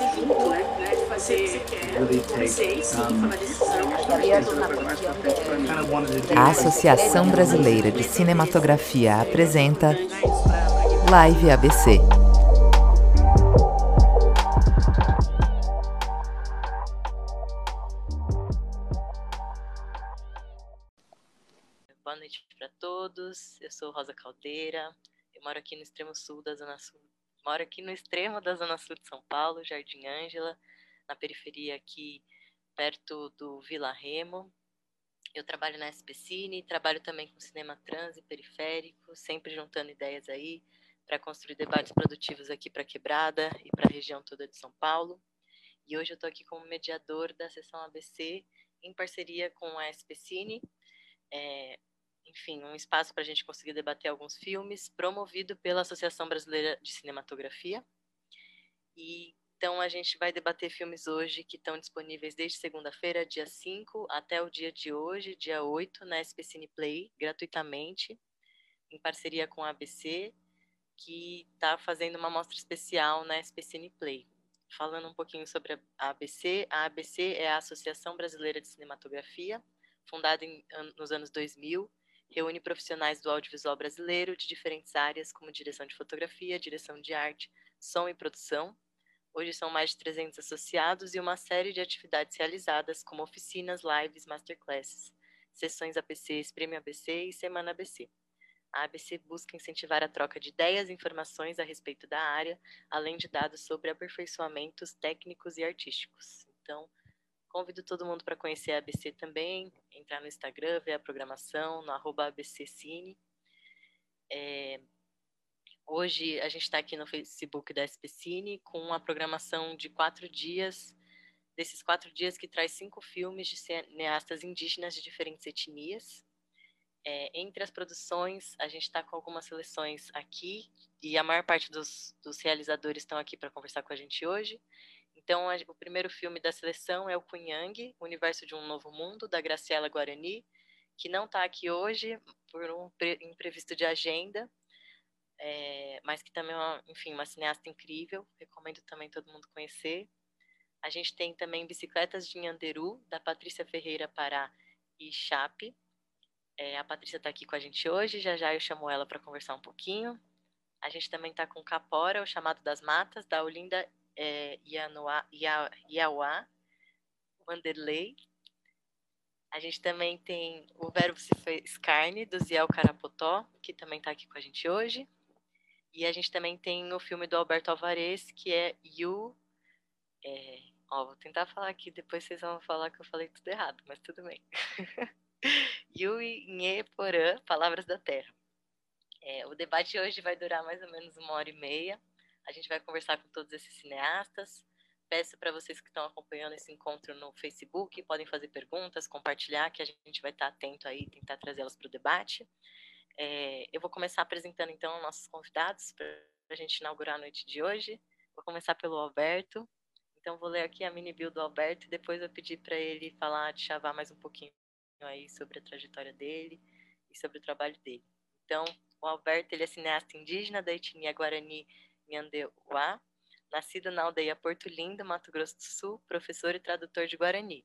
né? De fazer, você tomar decisão. A Associação Brasileira de Cinematografia apresenta Live ABC. Boa noite para todos. Eu sou Rosa Caldeira. Eu moro aqui no extremo sul da Zona Sul. Moro aqui no extremo da Zona Sul de São Paulo, Jardim Ângela, na periferia aqui perto do Vila Remo. Eu trabalho na SPCine, trabalho também com cinema trans e periférico, sempre juntando ideias aí para construir debates produtivos aqui para Quebrada e para a região toda de São Paulo. E hoje eu estou aqui como mediador da sessão ABC, em parceria com a SPCine, é, enfim, um espaço para a gente conseguir debater alguns filmes, promovido pela Associação Brasileira de Cinematografia. E então a gente vai debater filmes hoje que estão disponíveis desde segunda-feira, dia 5, até o dia de hoje, dia 8, na SP Cine Play, gratuitamente, em parceria com a ABC, que está fazendo uma mostra especial na SP Cine Play. Falando um pouquinho sobre a ABC, a ABC é a Associação Brasileira de Cinematografia, fundada em, nos anos 2000, reúne profissionais do audiovisual brasileiro de diferentes áreas, como direção de fotografia, direção de arte, som e produção. Hoje são mais de 300 associados e uma série de atividades realizadas, como oficinas, lives, masterclasses, sessões ABCs, Prêmio ABC e Semana ABC. A ABC busca incentivar a troca de ideias e informações a respeito da área, além de dados sobre aperfeiçoamentos técnicos e artísticos. Então, Convido todo mundo para conhecer a ABC também, entrar no Instagram, ver a programação, no arroba ABCcine. É, hoje a gente está aqui no Facebook da SPCine com uma programação de quatro dias, desses quatro dias que traz cinco filmes de cineastas indígenas de diferentes etnias. É, entre as produções, a gente está com algumas seleções aqui, e a maior parte dos, dos realizadores estão aqui para conversar com a gente hoje. Então, o primeiro filme da seleção é o Cunhang, Universo de um Novo Mundo, da Graciela Guarani, que não está aqui hoje por um imprevisto de agenda, é, mas que também é, uma, enfim, uma cineasta incrível, recomendo também todo mundo conhecer. A gente tem também Bicicletas de Nhanderu, da Patrícia Ferreira Pará e Chape. É, a Patrícia está aqui com a gente hoje, já já eu chamo ela para conversar um pouquinho. A gente também está com Capora, o Chamado das Matas, da Olinda é, Ianoa, Ia, Iauá, Wanderlei. A gente também tem o Verbo se fez carne, do Ziel Carapotó, que também está aqui com a gente hoje. E a gente também tem o filme do Alberto Alvarez, que é You. É, ó, vou tentar falar aqui, depois vocês vão falar que eu falei tudo errado, mas tudo bem. Yui Nye Porã, Palavras da Terra. É, o debate hoje vai durar mais ou menos uma hora e meia. A gente vai conversar com todos esses cineastas. Peço para vocês que estão acompanhando esse encontro no Facebook, podem fazer perguntas, compartilhar, que a gente vai estar atento aí, tentar trazê-las para o debate. É, eu vou começar apresentando então nossos convidados para a gente inaugurar a noite de hoje. Vou começar pelo Alberto. Então vou ler aqui a mini bio do Alberto e depois vou pedir para ele falar, de chavar mais um pouquinho aí sobre a trajetória dele e sobre o trabalho dele. Então, o Alberto ele é cineasta indígena da etnia Guarani Nhandeuá, nascido na aldeia Porto Lindo, Mato Grosso do Sul, professor e tradutor de Guarani.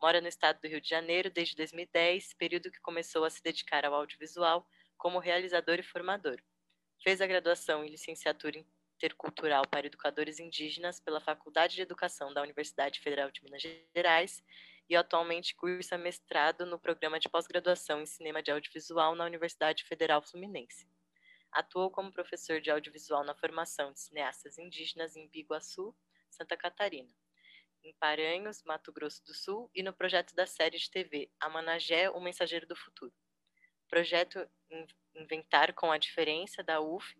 Mora no estado do Rio de Janeiro desde 2010, período que começou a se dedicar ao audiovisual como realizador e formador. Fez a graduação em licenciatura intercultural para educadores indígenas pela Faculdade de Educação da Universidade Federal de Minas Gerais e atualmente cursa mestrado no programa de pós-graduação em cinema de audiovisual na Universidade Federal Fluminense. Atuou como professor de audiovisual na formação de cineastas indígenas em Biguaçu, Santa Catarina, em Paranhos, Mato Grosso do Sul e no projeto da série de TV Amanagé, o Mensageiro do Futuro. Projeto Inventar com a Diferença, da UF.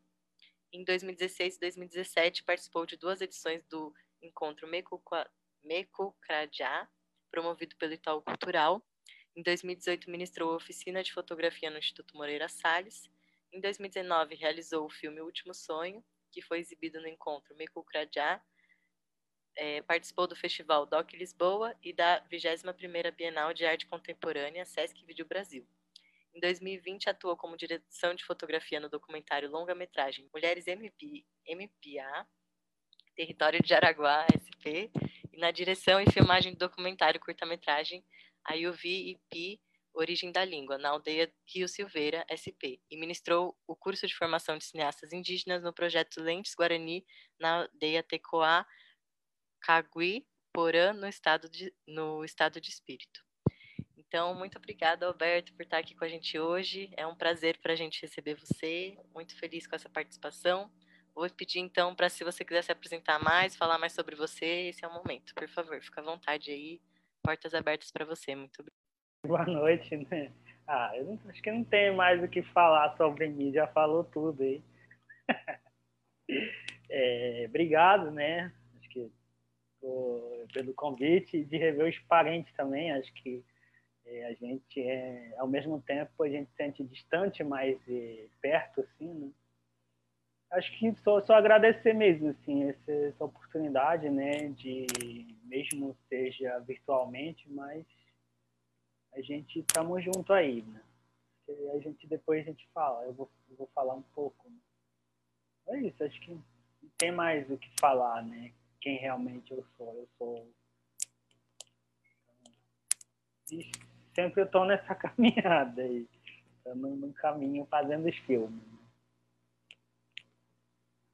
Em 2016 e 2017 participou de duas edições do Encontro Mecucradiá, promovido pelo Itaú Cultural. Em 2018 ministrou oficina de fotografia no Instituto Moreira Salles em 2019, realizou o filme O Último Sonho, que foi exibido no encontro Mekukrajá, é, participou do festival DOC Lisboa e da 21ª Bienal de Arte Contemporânea Sesc Vídeo Brasil. Em 2020, atuou como direção de fotografia no documentário longa-metragem Mulheres MP, MPA, Território de Araguá, SP, e na direção e filmagem do documentário curta-metragem Ayuvi Pi Origem da Língua, na aldeia Rio Silveira, SP, e ministrou o curso de formação de cineastas indígenas no projeto Lentes Guarani, na aldeia Tecoá, Cagui, Porã, no estado de, no estado de Espírito. Então, muito obrigada, Alberto, por estar aqui com a gente hoje. É um prazer para a gente receber você. Muito feliz com essa participação. Vou pedir então para se você quiser se apresentar mais, falar mais sobre você, esse é o momento. Por favor, fica à vontade aí. Portas abertas para você. Muito obrigada. Boa noite, né? Ah, eu não, acho que não tem mais o que falar sobre mim, já falou tudo aí. é, obrigado, né? Acho que por, pelo convite de rever os parentes também. Acho que é, a gente é, ao mesmo tempo a gente sente distante, mas é, perto, assim, né? Acho que só, só agradecer mesmo, assim, essa, essa oportunidade, né? De mesmo seja virtualmente, mas a gente estamos junto aí, né? a gente depois a gente fala, eu vou, eu vou falar um pouco. Né? É isso, acho que não tem mais o que falar, né? Quem realmente eu sou, eu sou. E sempre eu estou nessa caminhada aí, num caminho fazendo os filmes.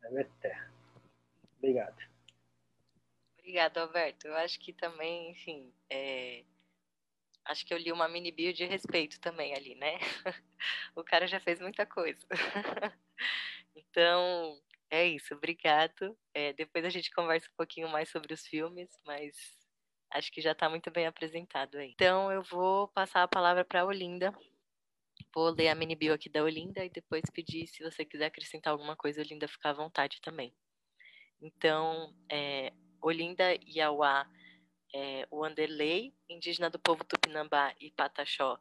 Né? É. Obrigado. Obrigada, Alberto. Eu acho que também, enfim, é Acho que eu li uma mini bio de respeito também ali, né? o cara já fez muita coisa. então, é isso. Obrigado. É, depois a gente conversa um pouquinho mais sobre os filmes, mas acho que já está muito bem apresentado aí. Então, eu vou passar a palavra para a Olinda. Vou ler a mini bio aqui da Olinda e depois pedir, se você quiser acrescentar alguma coisa, Olinda, fica à vontade também. Então, é, Olinda Iauá é, o Anderley, indígena do povo Tupinambá e Pataxó,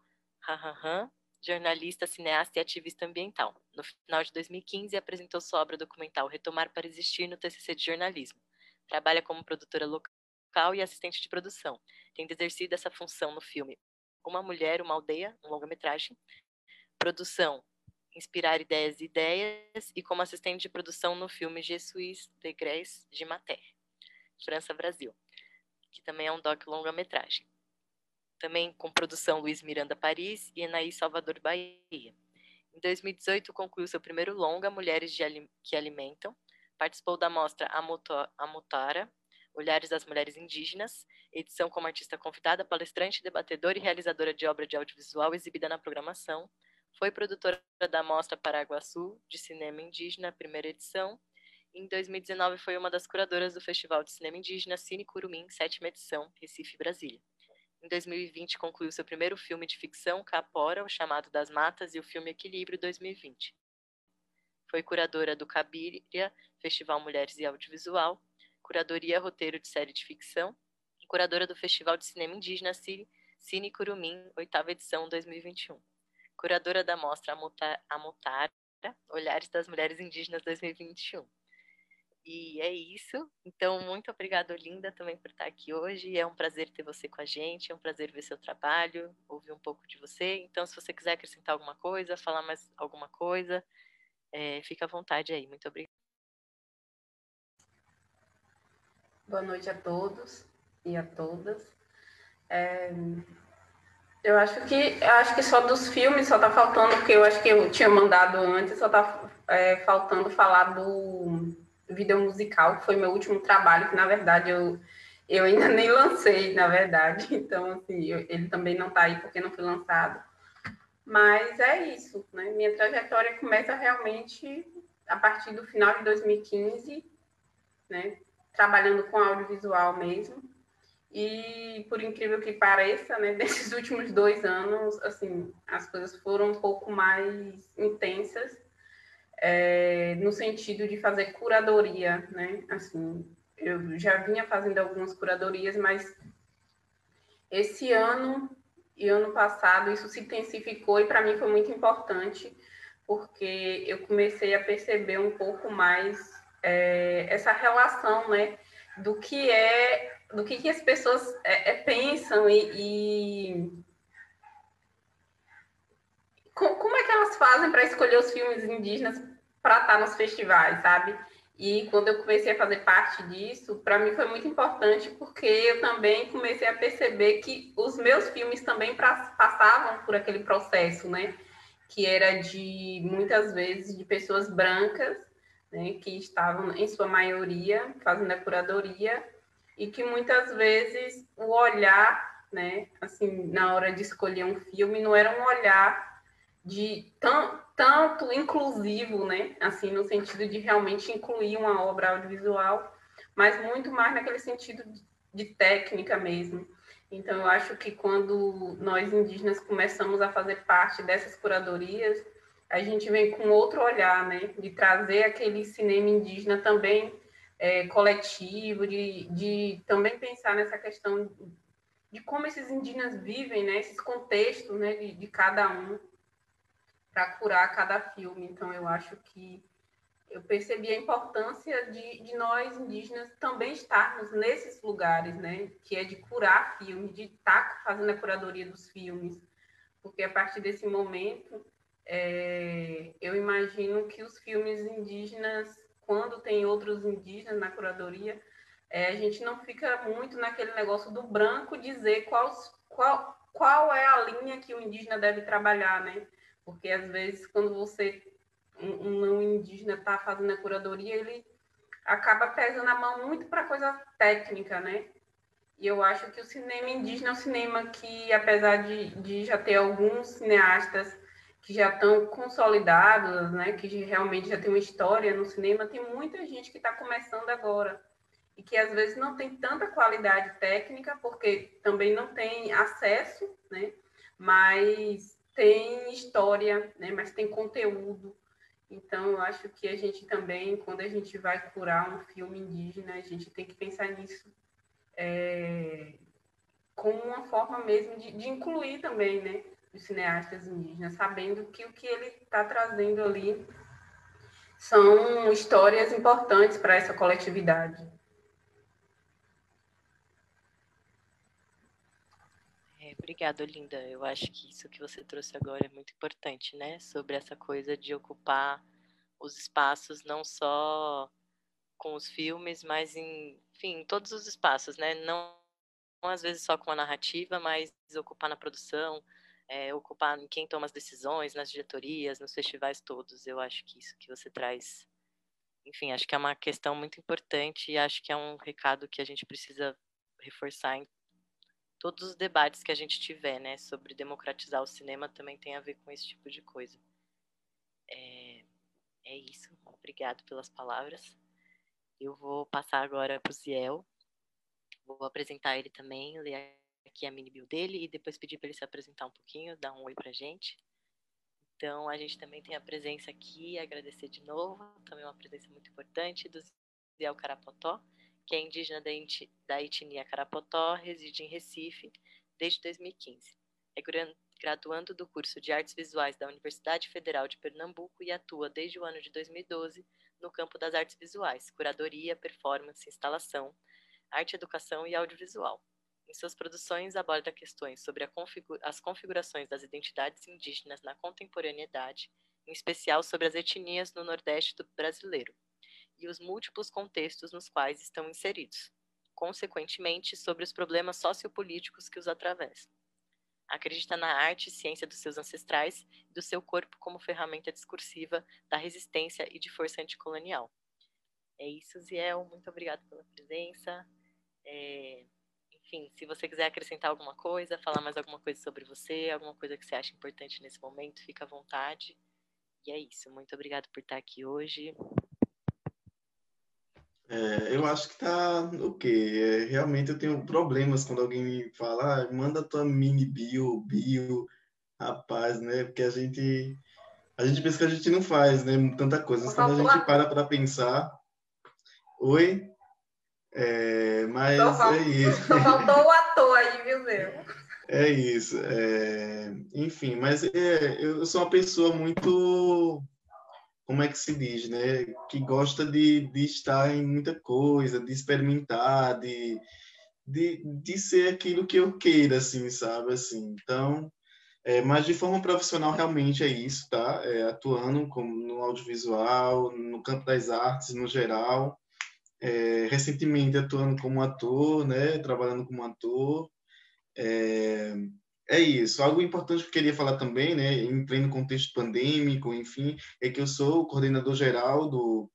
jornalista, cineasta e ativista ambiental. No final de 2015, apresentou sua obra documental Retomar para Existir no TCC de Jornalismo. Trabalha como produtora local e assistente de produção, tendo exercido essa função no filme Uma Mulher, Uma Aldeia, um longa-metragem, produção Inspirar Ideias e Ideias, e como assistente de produção no filme Jesus de Grès de Mater, França, Brasil que também é um doc longa-metragem. Também com produção Luiz Miranda Paris e Enaí Salvador Bahia. Em 2018, concluiu seu primeiro longa, Mulheres que Alimentam. Participou da mostra Amutara, Olhares das Mulheres Indígenas, edição como artista convidada, palestrante, debatedora e realizadora de obra de audiovisual exibida na programação. Foi produtora da Mostra Paraguaçu de Cinema Indígena, primeira edição, em 2019, foi uma das curadoras do Festival de Cinema Indígena Cine Curumim, sétima edição, Recife, Brasília. Em 2020, concluiu seu primeiro filme de ficção, Capora, O Chamado das Matas, e o filme Equilíbrio 2020. Foi curadora do Cabiria, Festival Mulheres e Audiovisual, curadoria roteiro de série de ficção, e curadora do Festival de Cinema Indígena Cine, Cine Curumim, oitava edição 2021. Curadora da mostra Amotara, Olhares das Mulheres Indígenas 2021. E é isso. Então, muito obrigada, Olinda, também por estar aqui hoje. É um prazer ter você com a gente, é um prazer ver seu trabalho, ouvir um pouco de você. Então, se você quiser acrescentar alguma coisa, falar mais alguma coisa, é, fica à vontade aí. Muito obrigada. Boa noite a todos e a todas. É, eu acho que eu acho que só dos filmes só está faltando, porque eu acho que eu tinha mandado antes, só está é, faltando falar do vídeo musical, que foi meu último trabalho, que na verdade eu, eu ainda nem lancei, na verdade. Então, assim, eu, ele também não está aí porque não foi lançado. Mas é isso, né? Minha trajetória começa realmente a partir do final de 2015, né? Trabalhando com audiovisual mesmo. E por incrível que pareça, né, desses últimos dois anos, assim, as coisas foram um pouco mais intensas é, no sentido de fazer curadoria, né? Assim, eu já vinha fazendo algumas curadorias, mas esse ano e ano passado isso se intensificou e para mim foi muito importante porque eu comecei a perceber um pouco mais é, essa relação, né, do que é, do que, que as pessoas é, é pensam e, e como é que elas fazem para escolher os filmes indígenas para estar tá nos festivais, sabe? E quando eu comecei a fazer parte disso, para mim foi muito importante porque eu também comecei a perceber que os meus filmes também passavam por aquele processo, né? Que era de muitas vezes de pessoas brancas, né? Que estavam em sua maioria fazendo a curadoria e que muitas vezes o olhar, né? Assim, na hora de escolher um filme, não era um olhar de tão, tanto inclusivo, né? Assim, no sentido de realmente incluir uma obra audiovisual, mas muito mais naquele sentido de técnica mesmo. Então, eu acho que quando nós indígenas começamos a fazer parte dessas curadorias, a gente vem com outro olhar, né? De trazer aquele cinema indígena também é, coletivo, de, de também pensar nessa questão de como esses indígenas vivem, né? Esses contextos, né? De, de cada um para curar cada filme. Então, eu acho que eu percebi a importância de, de nós indígenas também estarmos nesses lugares, né? Que é de curar filmes, de estar tá fazendo a curadoria dos filmes, porque a partir desse momento é, eu imagino que os filmes indígenas, quando tem outros indígenas na curadoria, é, a gente não fica muito naquele negócio do branco dizer qual, qual, qual é a linha que o indígena deve trabalhar, né? Porque às vezes quando você um, não indígena está fazendo a curadoria, ele acaba pesando a mão muito para coisa técnica, né? E eu acho que o cinema indígena é um cinema que, apesar de, de já ter alguns cineastas que já estão consolidados, né, que realmente já tem uma história no cinema, tem muita gente que está começando agora e que às vezes não tem tanta qualidade técnica porque também não tem acesso, né? Mas tem história, né, mas tem conteúdo. Então, eu acho que a gente também, quando a gente vai curar um filme indígena, a gente tem que pensar nisso é, como uma forma mesmo de, de, incluir também, né, os cineastas indígenas, sabendo que o que ele está trazendo ali são histórias importantes para essa coletividade. Obrigada, Linda. Eu acho que isso que você trouxe agora é muito importante, né? Sobre essa coisa de ocupar os espaços não só com os filmes, mas em, enfim, todos os espaços, né? Não, não às vezes só com a narrativa, mas ocupar na produção, é, ocupar em quem toma as decisões, nas diretorias, nos festivais todos. Eu acho que isso que você traz, enfim, acho que é uma questão muito importante e acho que é um recado que a gente precisa reforçar em todos os debates que a gente tiver, né, sobre democratizar o cinema também tem a ver com esse tipo de coisa. É, é isso. Obrigado pelas palavras. Eu vou passar agora para o Ziel. Vou apresentar ele também, ler aqui a mini bio dele e depois pedir para ele se apresentar um pouquinho, dar um oi para a gente. Então, a gente também tem a presença aqui, agradecer de novo, também uma presença muito importante do Ziel Carapotó, que é indígena da etnia Carapotó, reside em Recife desde 2015. É graduando do curso de Artes Visuais da Universidade Federal de Pernambuco e atua desde o ano de 2012 no campo das artes visuais, curadoria, performance, instalação, arte, educação e audiovisual. Em suas produções, aborda questões sobre configura as configurações das identidades indígenas na contemporaneidade, em especial sobre as etnias no Nordeste do brasileiro, e os múltiplos contextos nos quais estão inseridos, consequentemente, sobre os problemas sociopolíticos que os atravessam. Acredita na arte e ciência dos seus ancestrais e do seu corpo como ferramenta discursiva da resistência e de força anticolonial. É isso, Ziel. Muito obrigada pela presença. É... Enfim, se você quiser acrescentar alguma coisa, falar mais alguma coisa sobre você, alguma coisa que você acha importante nesse momento, fica à vontade. E é isso. Muito obrigada por estar aqui hoje. É, eu acho que tá o quê? É, realmente eu tenho problemas quando alguém me fala, ah, manda tua mini bio, bio, rapaz, né? Porque a gente a gente pensa que a gente não faz, né? Tanta coisa. Quando a gente para para pensar, oi, é, mas só é isso. Só faltou o ator aí, viu, meu? É isso. É, enfim, mas é, eu sou uma pessoa muito como é que se diz, né? Que gosta de, de estar em muita coisa, de experimentar, de, de, de ser aquilo que eu queira, assim, sabe? Assim, então, É, mas de forma profissional realmente é isso, tá? É, atuando como no audiovisual, no campo das artes no geral. É, recentemente atuando como ator, né? Trabalhando como ator. É, isso. Algo importante que eu queria falar também, né? Em pleno contexto pandêmico, enfim, é que eu sou coordenador geral do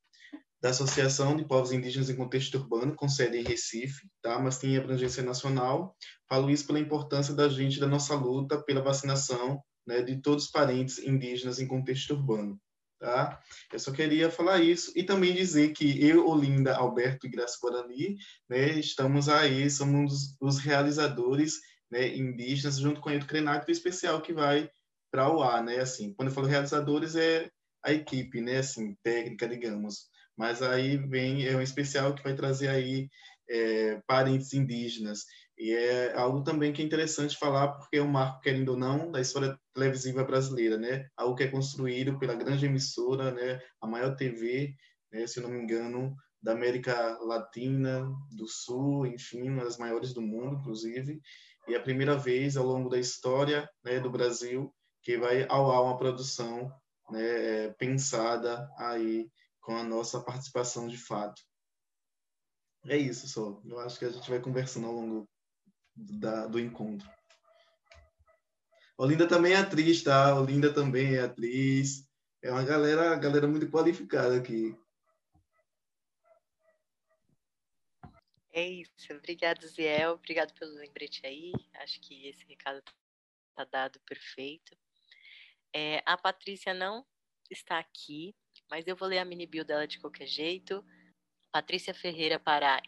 da Associação de Povos Indígenas em Contexto Urbano, com sede em Recife, tá? mas tem abrangência nacional. Falo isso pela importância da gente, da nossa luta pela vacinação né, de todos os parentes indígenas em contexto urbano. Tá? Eu só queria falar isso e também dizer que eu, Olinda, Alberto e Graça Guarani, né, estamos aí, somos os realizadores né, indígenas, junto com o Edo Krenak, do especial que vai para o ar, né? Assim, quando eu falo realizadores, é a equipe, né? Assim, técnica, digamos. Mas aí vem é um especial que vai trazer aí é, parentes indígenas. E é algo também que é interessante falar, porque é um marco, querendo ou não, da história televisiva brasileira, né? Algo que é construído pela grande emissora, né? A maior TV, né? se não me engano, da América Latina, do Sul, enfim, uma das maiores do mundo, inclusive. E é a primeira vez ao longo da história né, do Brasil que vai ao ar uma produção né, pensada aí com a nossa participação de fato. É isso só. Eu acho que a gente vai conversando ao longo da, do encontro. Olinda também é atriz, tá? Olinda também é atriz. É uma galera, galera muito qualificada aqui. É isso. Obrigado, Ziel. Obrigado pelo lembrete aí. Acho que esse recado está dado perfeito. É, a Patrícia não está aqui, mas eu vou ler a mini bio dela de qualquer jeito. Patrícia Ferreira Pará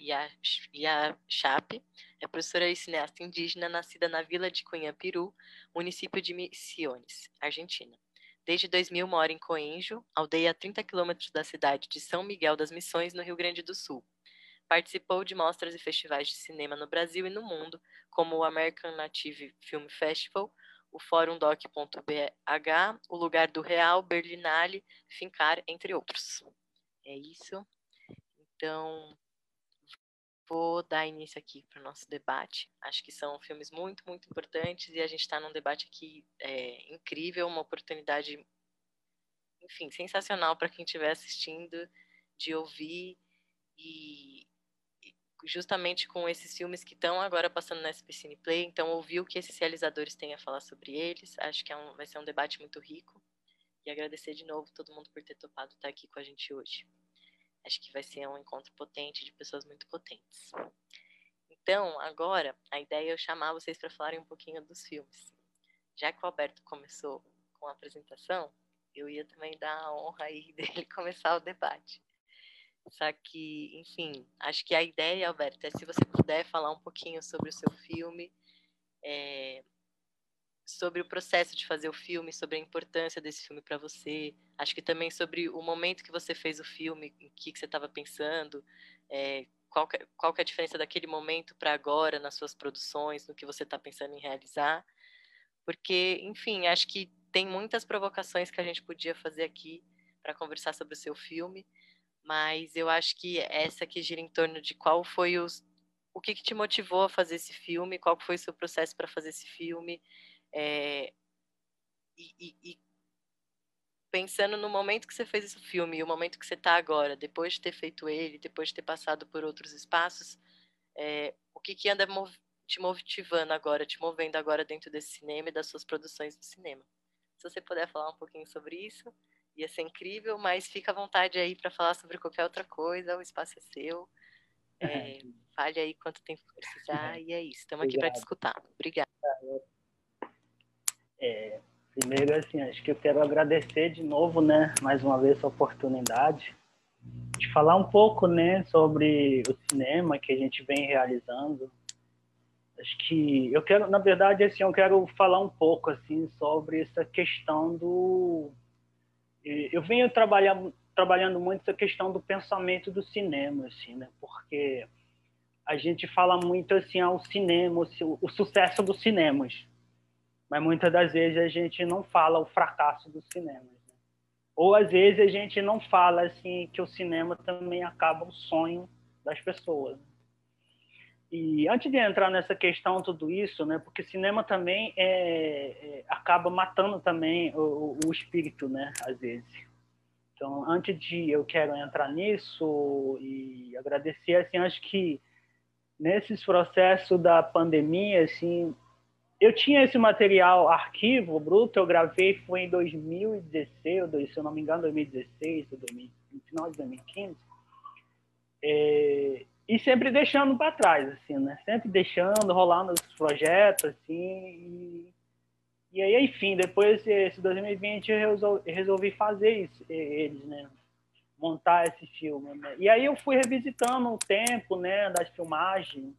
Chape é professora e cineasta indígena nascida na vila de Cunhapiru, município de Misiones, Argentina. Desde 2000 mora em Coenjo, aldeia a 30 quilômetros da cidade de São Miguel das Missões, no Rio Grande do Sul. Participou de mostras e festivais de cinema no Brasil e no mundo, como o American Native Film Festival, o Fórum Doc.bh, o Lugar do Real, Berlinale, Fincar, entre outros. É isso. Então, vou dar início aqui para o nosso debate. Acho que são filmes muito, muito importantes e a gente está num debate aqui é, incrível, uma oportunidade, enfim, sensacional para quem estiver assistindo, de ouvir e, justamente com esses filmes que estão agora passando na SP Cine Play, então ouvir o que esses realizadores têm a falar sobre eles, acho que é um, vai ser um debate muito rico, e agradecer de novo todo mundo por ter topado estar aqui com a gente hoje. Acho que vai ser um encontro potente de pessoas muito potentes. Então, agora, a ideia é eu chamar vocês para falarem um pouquinho dos filmes. Já que o Alberto começou com a apresentação, eu ia também dar a honra aí dele começar o debate. Só que, enfim, acho que a ideia, Alberto, é se você puder falar um pouquinho sobre o seu filme, é, sobre o processo de fazer o filme, sobre a importância desse filme para você. Acho que também sobre o momento que você fez o filme, o que, que você estava pensando, é, qual, que, qual que é a diferença daquele momento para agora nas suas produções, no que você está pensando em realizar. Porque, enfim, acho que tem muitas provocações que a gente podia fazer aqui para conversar sobre o seu filme mas eu acho que essa que gira em torno de qual foi os, o que, que te motivou a fazer esse filme, qual foi o seu processo para fazer esse filme, é, e, e, e, pensando no momento que você fez esse filme e o momento que você está agora, depois de ter feito ele, depois de ter passado por outros espaços, é, o que, que anda te motivando agora, te movendo agora dentro desse cinema e das suas produções de cinema? Se você puder falar um pouquinho sobre isso ia ser incrível, mas fica à vontade aí para falar sobre qualquer outra coisa, o espaço é seu. É, fale aí quanto tempo precisar, e é isso. Estamos aqui para te escutar. Obrigada. É, primeiro, assim, acho que eu quero agradecer de novo, né, mais uma vez a oportunidade de falar um pouco, né, sobre o cinema que a gente vem realizando. Acho que eu quero, na verdade, assim, eu quero falar um pouco, assim, sobre essa questão do eu venho trabalhando, trabalhando muito essa questão do pensamento do cinema, assim, né? Porque a gente fala muito assim ao cinema, o, sucesso dos cinemas, mas muitas das vezes a gente não fala o fracasso dos cinemas. Né? Ou às vezes a gente não fala assim que o cinema também acaba o sonho das pessoas. E antes de entrar nessa questão tudo isso, né, porque cinema também é, é acaba matando também o, o, espírito, né, às vezes. Então, antes de eu quero entrar nisso e agradecer, assim, acho que nesses processos da pandemia, assim, eu tinha esse material arquivo bruto, eu gravei foi em 2016, se eu não me engano, 2016, no final de 2015. É, e sempre deixando para trás, assim, né? Sempre deixando, rolando os projetos, assim. E, e aí, enfim, depois esse 2020 eu resolvi, resolvi fazer isso, eles, né? Montar esse filme. Né? E aí eu fui revisitando o tempo, né, das filmagens.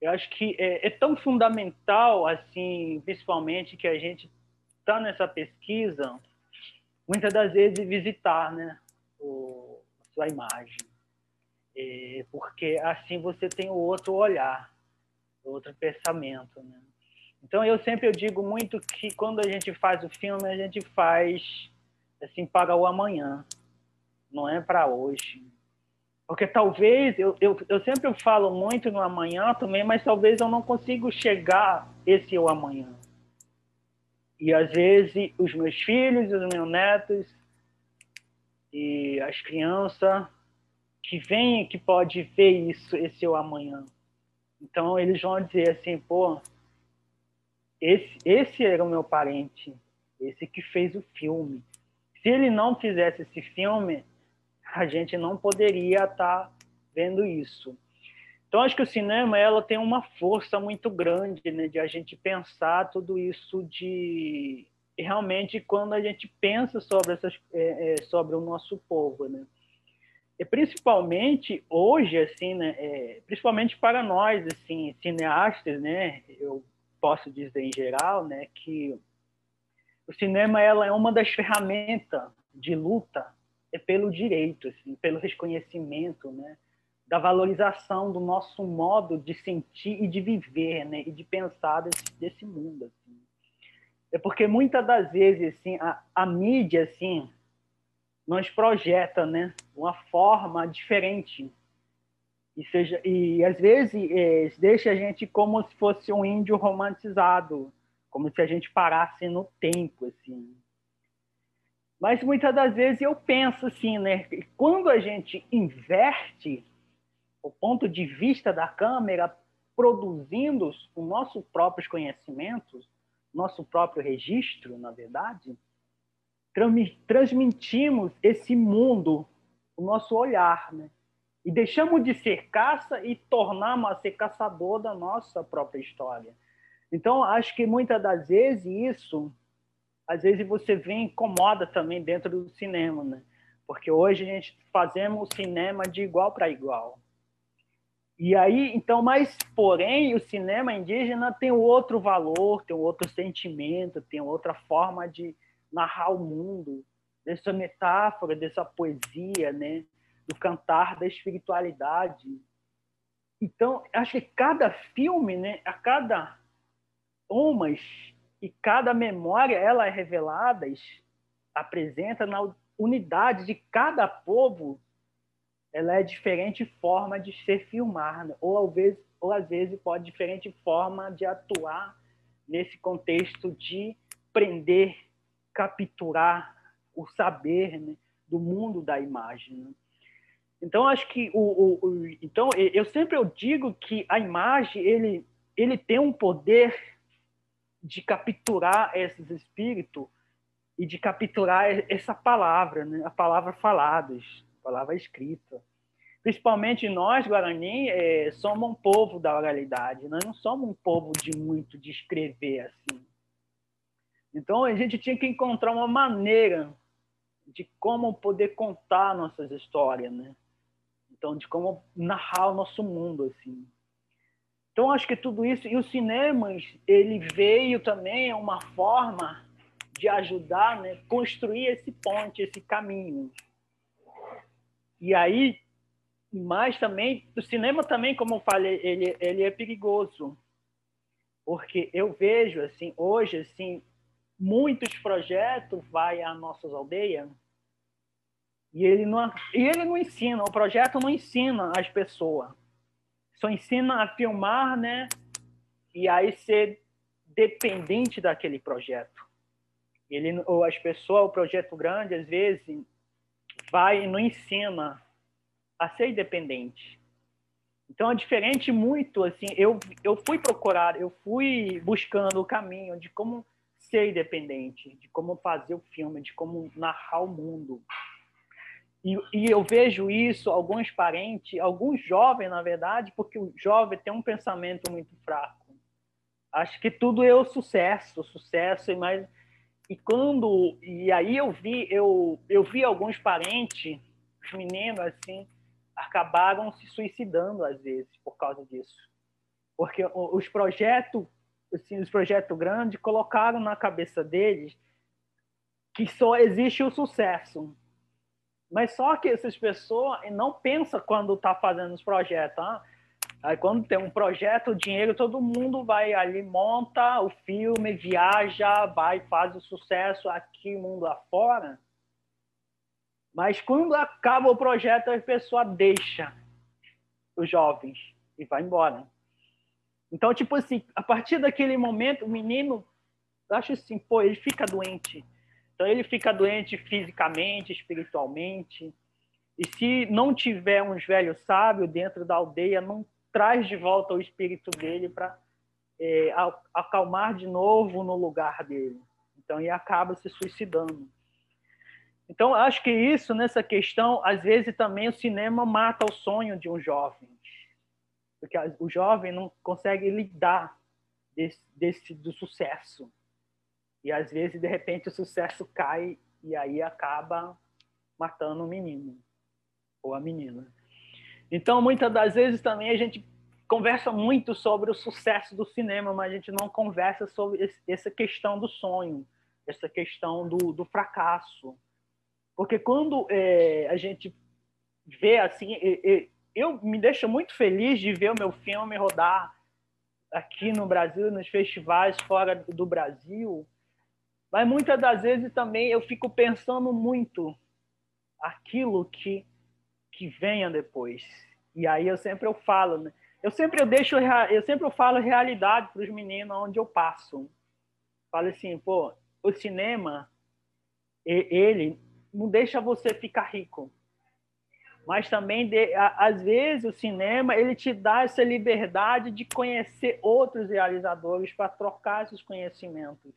Eu acho que é, é tão fundamental, assim, principalmente que a gente está nessa pesquisa, muitas das vezes visitar, né, o, a sua imagem é, porque assim você tem o outro olhar, outro pensamento. Né? Então eu sempre eu digo muito que quando a gente faz o filme a gente faz assim para o amanhã, não é para hoje. Porque talvez, eu, eu, eu sempre falo muito no amanhã também, mas talvez eu não consiga chegar esse o amanhã. E às vezes os meus filhos, os meus netos e as crianças que vem que pode ver isso, esse seu amanhã. Então eles vão dizer assim, pô, esse, esse era o meu parente, esse que fez o filme. Se ele não fizesse esse filme, a gente não poderia estar tá vendo isso. Então acho que o cinema ela tem uma força muito grande, né, de a gente pensar tudo isso de realmente quando a gente pensa sobre essas é, é, sobre o nosso povo, né? E principalmente hoje, assim, né, é, principalmente para nós, assim, cineastas, né, eu posso dizer em geral, né, que o cinema ela é uma das ferramentas de luta é pelo direito, assim, pelo reconhecimento, né, da valorização do nosso modo de sentir e de viver, né, e de pensar desse, desse mundo, assim. É porque muitas das vezes, assim, a, a mídia, assim, nos projeta, né, uma forma diferente. E seja e às vezes é, deixa a gente como se fosse um índio romantizado, como se a gente parasse no tempo assim. Mas muitas das vezes eu penso assim, né, quando a gente inverte o ponto de vista da câmera produzindo os nossos próprios conhecimentos, nosso próprio registro, na verdade, transmitimos esse mundo, o nosso olhar, né? E deixamos de ser caça e tornamos a ser caçador da nossa própria história. Então, acho que muitas das vezes isso, às vezes você vê incomoda também dentro do cinema, né? Porque hoje a gente fazemos o cinema de igual para igual. E aí, então, mas porém, o cinema indígena tem outro valor, tem outro sentimento, tem outra forma de, narrar o mundo, dessa metáfora, dessa poesia, né? do cantar da espiritualidade. Então, acho que cada filme, né? a cada umas e cada memória ela é revelada, apresenta na unidade de cada povo, ela é diferente forma de ser filmada, ou às vezes, ou às vezes pode diferente forma de atuar nesse contexto de prender capturar o saber né, do mundo da imagem. Né? Então acho que o, o, o, então eu sempre eu digo que a imagem ele ele tem um poder de capturar esses espíritos e de capturar essa palavra, né? a palavra falada, a palavra escrita. Principalmente nós, Guarani, é, somos um povo da oralidade, nós não somos um povo de muito de escrever assim. Então a gente tinha que encontrar uma maneira de como poder contar nossas histórias, né? Então de como narrar o nosso mundo assim. Então acho que tudo isso e o cinema ele veio também uma forma de ajudar, né, construir esse ponte, esse caminho. E aí, mas também o cinema também, como eu falei, ele ele é perigoso, porque eu vejo assim hoje assim muitos projetos vai às nossas aldeias e ele não e ele não ensina, o projeto não ensina as pessoas. só ensina a filmar, né? E aí ser dependente daquele projeto. Ele, ou as pessoas, o projeto grande, às vezes, vai e não ensina a ser independente. Então é diferente muito, assim, eu, eu fui procurar, eu fui buscando o caminho de como ser independente, de como fazer o filme, de como narrar o mundo. E, e, eu vejo isso, alguns parentes, alguns jovens, na verdade, porque o jovem tem um pensamento muito fraco. Acho que tudo é o sucesso, sucesso e mais. E quando e aí eu vi, eu eu vi alguns parentes, os meninos assim, acabaram se suicidando às vezes por causa disso, porque os projetos, assim, os projetos grandes colocaram na cabeça deles que só existe o sucesso mas só que essas pessoas não pensam quando está fazendo os projetos. Tá? Aí quando tem um projeto, o dinheiro, todo mundo vai ali, monta o filme, viaja, vai, faz o sucesso aqui, mundo afora. Mas quando acaba o projeto, a pessoa deixa os jovens e vai embora. Então, tipo assim, a partir daquele momento, o menino, acho assim, pô, ele fica doente então ele fica doente fisicamente, espiritualmente. E se não tiver uns velhos sábios dentro da aldeia, não traz de volta o espírito dele para é, acalmar de novo no lugar dele. Então ele acaba se suicidando. Então acho que isso nessa questão, às vezes também o cinema mata o sonho de um jovem, porque o jovem não consegue lidar desse, desse do sucesso. E às vezes, de repente, o sucesso cai e aí acaba matando o menino ou a menina. Então, muitas das vezes também a gente conversa muito sobre o sucesso do cinema, mas a gente não conversa sobre essa questão do sonho, essa questão do, do fracasso. Porque quando é, a gente vê assim, eu me deixa muito feliz de ver o meu filme rodar aqui no Brasil, nos festivais fora do Brasil, mas muitas das vezes também eu fico pensando muito aquilo que que venha depois. E aí eu sempre eu falo, né? Eu sempre eu deixo eu sempre eu falo realidade para os meninos onde eu passo. Falo assim, pô, o cinema ele não deixa você ficar rico. Mas também às vezes o cinema ele te dá essa liberdade de conhecer outros realizadores para trocar esses conhecimentos.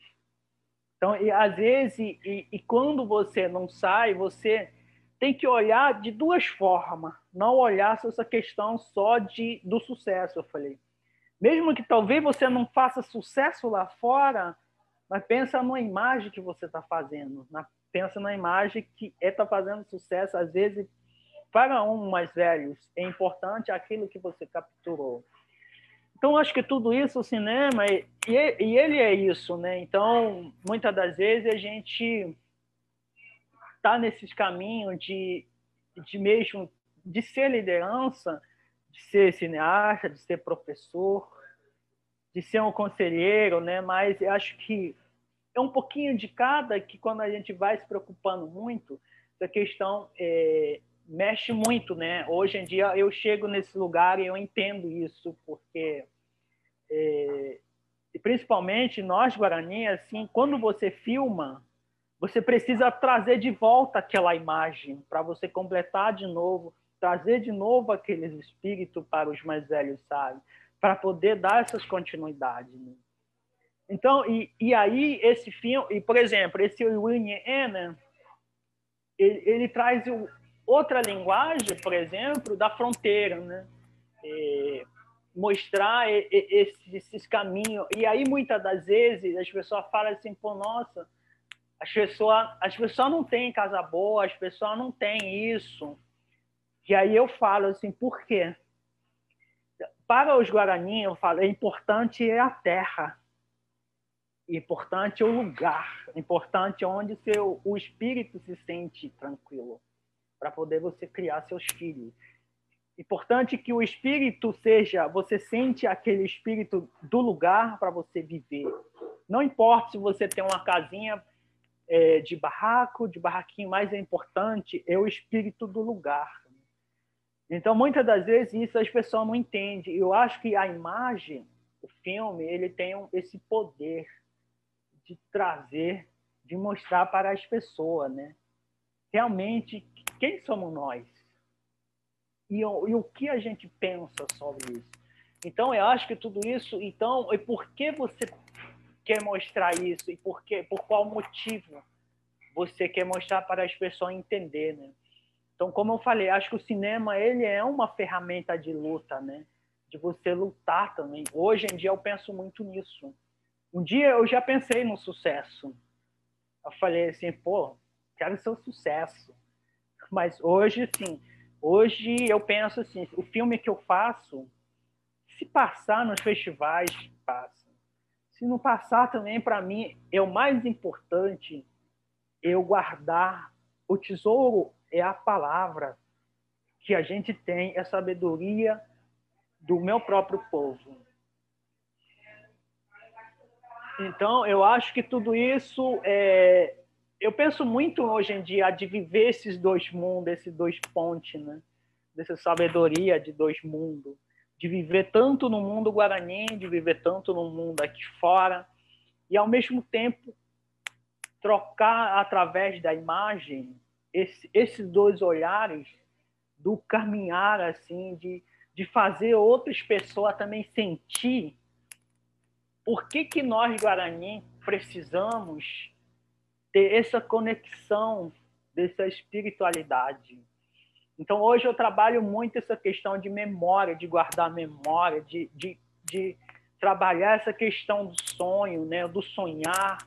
Então, e, às vezes, e, e quando você não sai, você tem que olhar de duas formas, não olhar essa questão só de, do sucesso, eu falei. Mesmo que talvez você não faça sucesso lá fora, mas pensa numa imagem que você está fazendo, na, pensa na imagem que está fazendo sucesso, às vezes, para um mais velhos, é importante aquilo que você capturou. Então, acho que tudo isso, o cinema, e, ele é isso, né? Então, muitas das vezes a gente está nesses caminhos de, de mesmo de ser liderança, de ser cineasta, de ser professor, de ser um conselheiro, né? Mas acho que é um pouquinho de cada que quando a gente vai se preocupando muito, essa questão é, mexe muito, né? Hoje em dia eu chego nesse lugar e eu entendo isso, porque é, principalmente nós Guarani, assim, quando você filma, você precisa trazer de volta aquela imagem para você completar de novo, trazer de novo aqueles espíritos para os mais velhos, sabe? Para poder dar essas continuidades. Né? Então, e, e aí esse filme, e por exemplo, esse Winnie Anna, ele, ele traz outra linguagem, por exemplo, da fronteira, né? É, mostrar esses, esses caminhos. E aí, muitas das vezes, as pessoas falam assim, pô, nossa, as pessoas, as pessoas não têm casa boa, as pessoas não têm isso. E aí eu falo assim, por quê? Para os Guarani, eu falo, é importante é a terra. Importante é o lugar, importante é onde seu, o espírito se sente tranquilo, para poder você criar seus filhos. Importante que o espírito seja, você sente aquele espírito do lugar para você viver. Não importa se você tem uma casinha é, de barraco, de barraquinho, mais é importante é o espírito do lugar. Então, muitas das vezes, isso as pessoas não entendem. Eu acho que a imagem, o filme, ele tem esse poder de trazer, de mostrar para as pessoas, né? Realmente, quem somos nós? E, e o que a gente pensa sobre isso? Então, eu acho que tudo isso... Então, e por que você quer mostrar isso? E por, que, por qual motivo você quer mostrar para as pessoas entender, né? Então, como eu falei, acho que o cinema ele é uma ferramenta de luta, né? De você lutar também. Hoje em dia eu penso muito nisso. Um dia eu já pensei no sucesso. Eu falei assim, pô, quero ser um sucesso. Mas hoje, assim, hoje eu penso assim, o filme que eu faço, se passar nos festivais, passa. Se não passar também, para mim, é o mais importante eu guardar o tesouro é a palavra que a gente tem, é a sabedoria do meu próprio povo. Então, eu acho que tudo isso é. Eu penso muito hoje em dia de viver esses dois mundos, esses dois pontes, né? Dessa sabedoria de dois mundos. De viver tanto no mundo guarani, de viver tanto no mundo aqui fora, e ao mesmo tempo trocar através da imagem esse, esses dois olhares do caminhar assim de, de fazer outras pessoas também sentir por que, que nós Guarani precisamos ter essa conexão dessa espiritualidade. Então hoje eu trabalho muito essa questão de memória, de guardar memória, de, de, de trabalhar essa questão do sonho, né, do sonhar,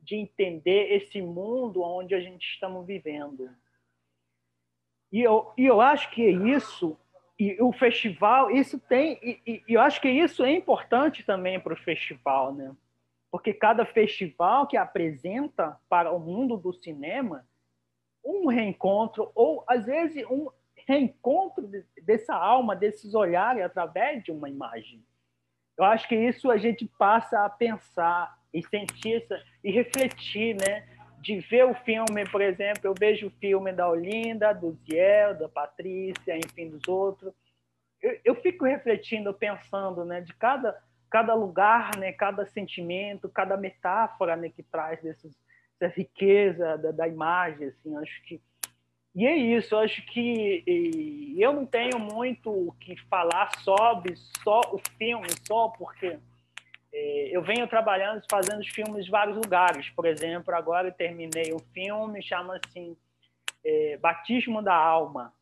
de entender esse mundo onde a gente estamos vivendo. E eu, e eu acho que isso, e o festival, isso tem, e, e eu acho que isso é importante também para o festival, né? Porque cada festival que apresenta para o mundo do cinema um reencontro, ou às vezes um reencontro dessa alma, desses olhares através de uma imagem. Eu acho que isso a gente passa a pensar e sentir e refletir, né? De ver o filme, por exemplo, eu vejo o filme da Olinda, do Ziel, da Patrícia, enfim, dos outros. Eu, eu fico refletindo, pensando, né? De cada, cada lugar, né? Cada sentimento, cada metáfora, né? Que traz desses, essa riqueza da, da imagem, assim. Acho que e é isso, acho que eu não tenho muito o que falar sobre só o filme, só porque é, eu venho trabalhando, fazendo filmes em vários lugares. Por exemplo, agora eu terminei um filme, chama assim é, Batismo da Alma.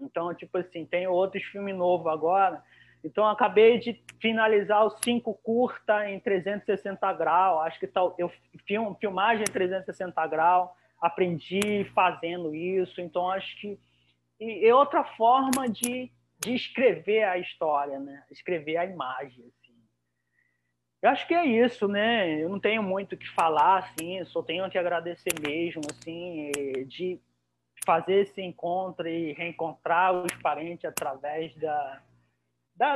Então, tipo assim, tem outros filmes novos agora. Então, acabei de finalizar os cinco curta em 360 graus. Acho que tal, eu film, filmagem em 360 graus. Aprendi fazendo isso. Então, acho que e é outra forma de, de escrever a história, né? Escrever a imagem. Eu acho que é isso, né? Eu não tenho muito o que falar, assim, só tenho que agradecer mesmo, assim, de fazer esse encontro e reencontrar os parentes através da, da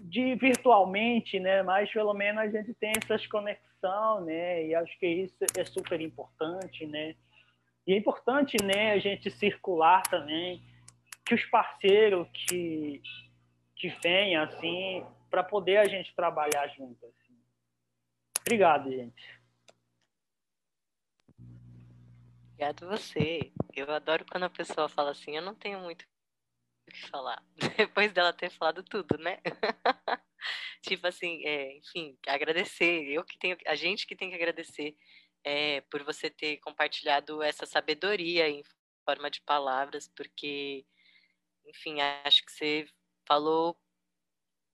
de virtualmente, né? Mas pelo menos a gente tem essas conexão, né? E acho que isso é super importante, né? E é importante, né? A gente circular também que os parceiros que que vêm assim para poder a gente trabalhar juntos. Obrigado, gente. Obrigado você. Eu adoro quando a pessoa fala assim, eu não tenho muito o que falar. Depois dela ter falado tudo, né? tipo assim, é, enfim, agradecer. Eu que tenho, a gente que tem que agradecer é, por você ter compartilhado essa sabedoria em forma de palavras, porque, enfim, acho que você falou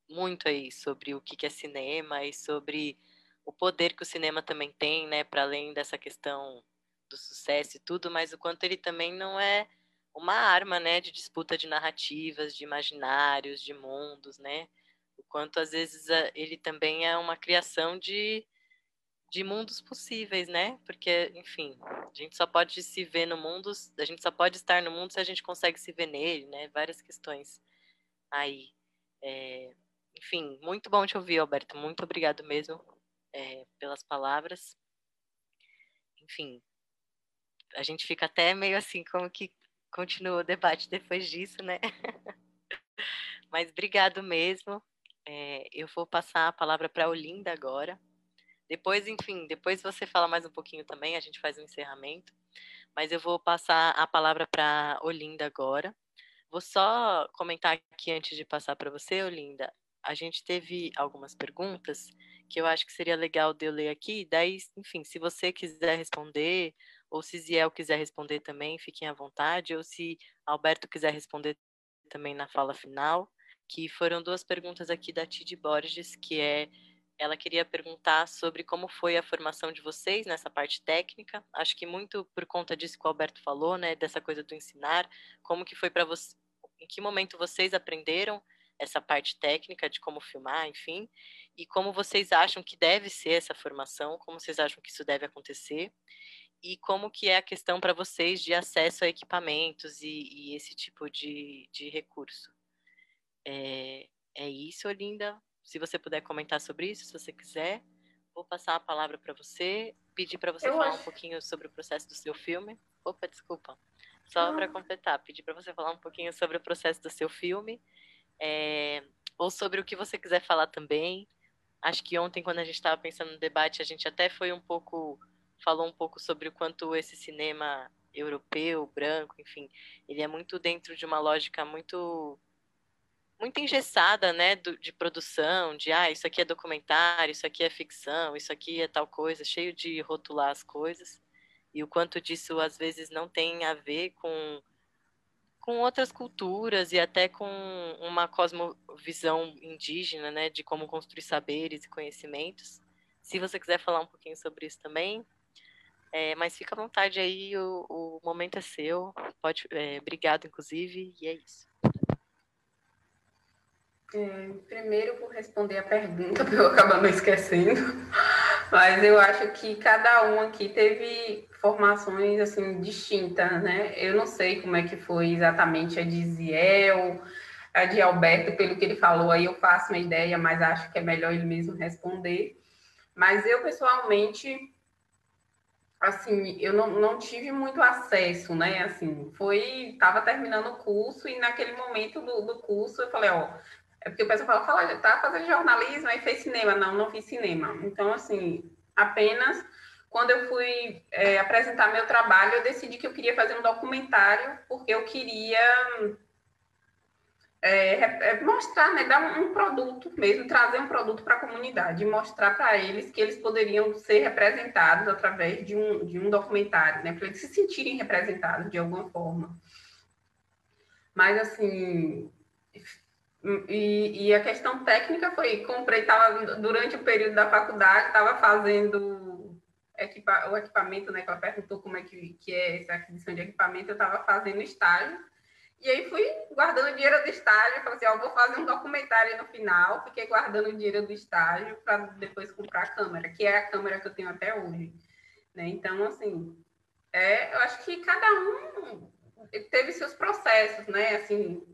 muito aí sobre o que é cinema e sobre o poder que o cinema também tem, né, para além dessa questão do sucesso e tudo, mas o quanto ele também não é uma arma, né, de disputa de narrativas, de imaginários, de mundos, né? O quanto às vezes ele também é uma criação de de mundos possíveis, né? Porque, enfim, a gente só pode se ver no mundo, a gente só pode estar no mundo se a gente consegue se ver nele, né? Várias questões aí. É... Enfim, muito bom te ouvir, Alberto. Muito obrigado mesmo é, pelas palavras. Enfim, a gente fica até meio assim, como que continua o debate depois disso, né? Mas obrigado mesmo. É, eu vou passar a palavra para a Olinda agora. Depois, enfim, depois você fala mais um pouquinho também, a gente faz um encerramento. Mas eu vou passar a palavra para Olinda agora. Vou só comentar aqui antes de passar para você, Olinda. A gente teve algumas perguntas que eu acho que seria legal de eu ler aqui. Daí, enfim, se você quiser responder, ou se Ziel quiser responder também, fiquem à vontade. Ou se Alberto quiser responder também na fala final, que foram duas perguntas aqui da Tid Borges, que é ela queria perguntar sobre como foi a formação de vocês nessa parte técnica. Acho que muito por conta disso que o Alberto falou, né, dessa coisa do ensinar, como que foi para você, em que momento vocês aprenderam essa parte técnica de como filmar, enfim, e como vocês acham que deve ser essa formação, como vocês acham que isso deve acontecer, e como que é a questão para vocês de acesso a equipamentos e, e esse tipo de, de recurso. É, é isso, Olinda? Se você puder comentar sobre isso, se você quiser, vou passar a palavra para você, pedir para você Eu falar acho... um pouquinho sobre o processo do seu filme. Opa, desculpa. Só para completar, pedir para você falar um pouquinho sobre o processo do seu filme, é... ou sobre o que você quiser falar também. Acho que ontem, quando a gente estava pensando no debate, a gente até foi um pouco, falou um pouco sobre o quanto esse cinema europeu, branco, enfim, ele é muito dentro de uma lógica muito muito engessada, né, do, de produção, de ah, isso aqui é documentário, isso aqui é ficção, isso aqui é tal coisa, cheio de rotular as coisas, e o quanto disso às vezes não tem a ver com com outras culturas e até com uma cosmovisão indígena, né, de como construir saberes e conhecimentos. Se você quiser falar um pouquinho sobre isso também, é, mas fica à vontade aí, o, o momento é seu. Pode, é, obrigado, inclusive, e é isso. É, primeiro, vou responder a pergunta, para eu acabar não esquecendo, mas eu acho que cada um aqui teve formações assim distintas, né? Eu não sei como é que foi exatamente a de Ziel, a de Alberto, pelo que ele falou, aí eu faço uma ideia, mas acho que é melhor ele mesmo responder. Mas eu, pessoalmente, assim, eu não, não tive muito acesso, né? Assim, foi, estava terminando o curso e naquele momento do, do curso eu falei, ó, é porque o pessoal fala, fala tá fazendo jornalismo e fez cinema. Não, não fiz cinema. Então, assim, apenas quando eu fui é, apresentar meu trabalho, eu decidi que eu queria fazer um documentário, porque eu queria é, é mostrar, né, dar um produto mesmo, trazer um produto para a comunidade, mostrar para eles que eles poderiam ser representados através de um, de um documentário, né, para eles se sentirem representados de alguma forma. Mas, assim, e, e, a questão técnica foi, comprei, estava durante o período da faculdade, estava fazendo equipa, o equipamento, né? Que ela perguntou como é que, que é essa aquisição de equipamento, eu estava fazendo estágio. E aí fui guardando dinheiro do estágio, falei assim, ó, vou fazer um documentário no final, fiquei guardando dinheiro do estágio para depois comprar a câmera, que é a câmera que eu tenho até hoje. Né? Então, assim, é, eu acho que cada um teve seus processos, né? Assim,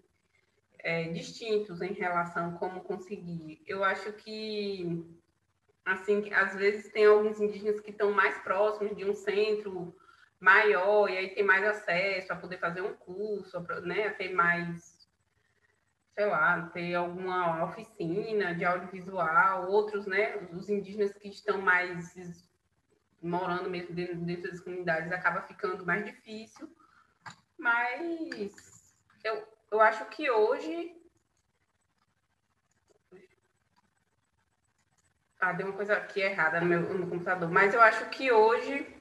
é, distintos em relação a como conseguir. Eu acho que, assim, às vezes tem alguns indígenas que estão mais próximos de um centro maior e aí tem mais acesso a poder fazer um curso, né, a ter mais, sei lá, ter alguma oficina de audiovisual, outros, né, os indígenas que estão mais morando mesmo dentro, dentro das comunidades acaba ficando mais difícil, mas eu, eu acho que hoje. Ah, deu uma coisa aqui errada no meu no computador, mas eu acho que hoje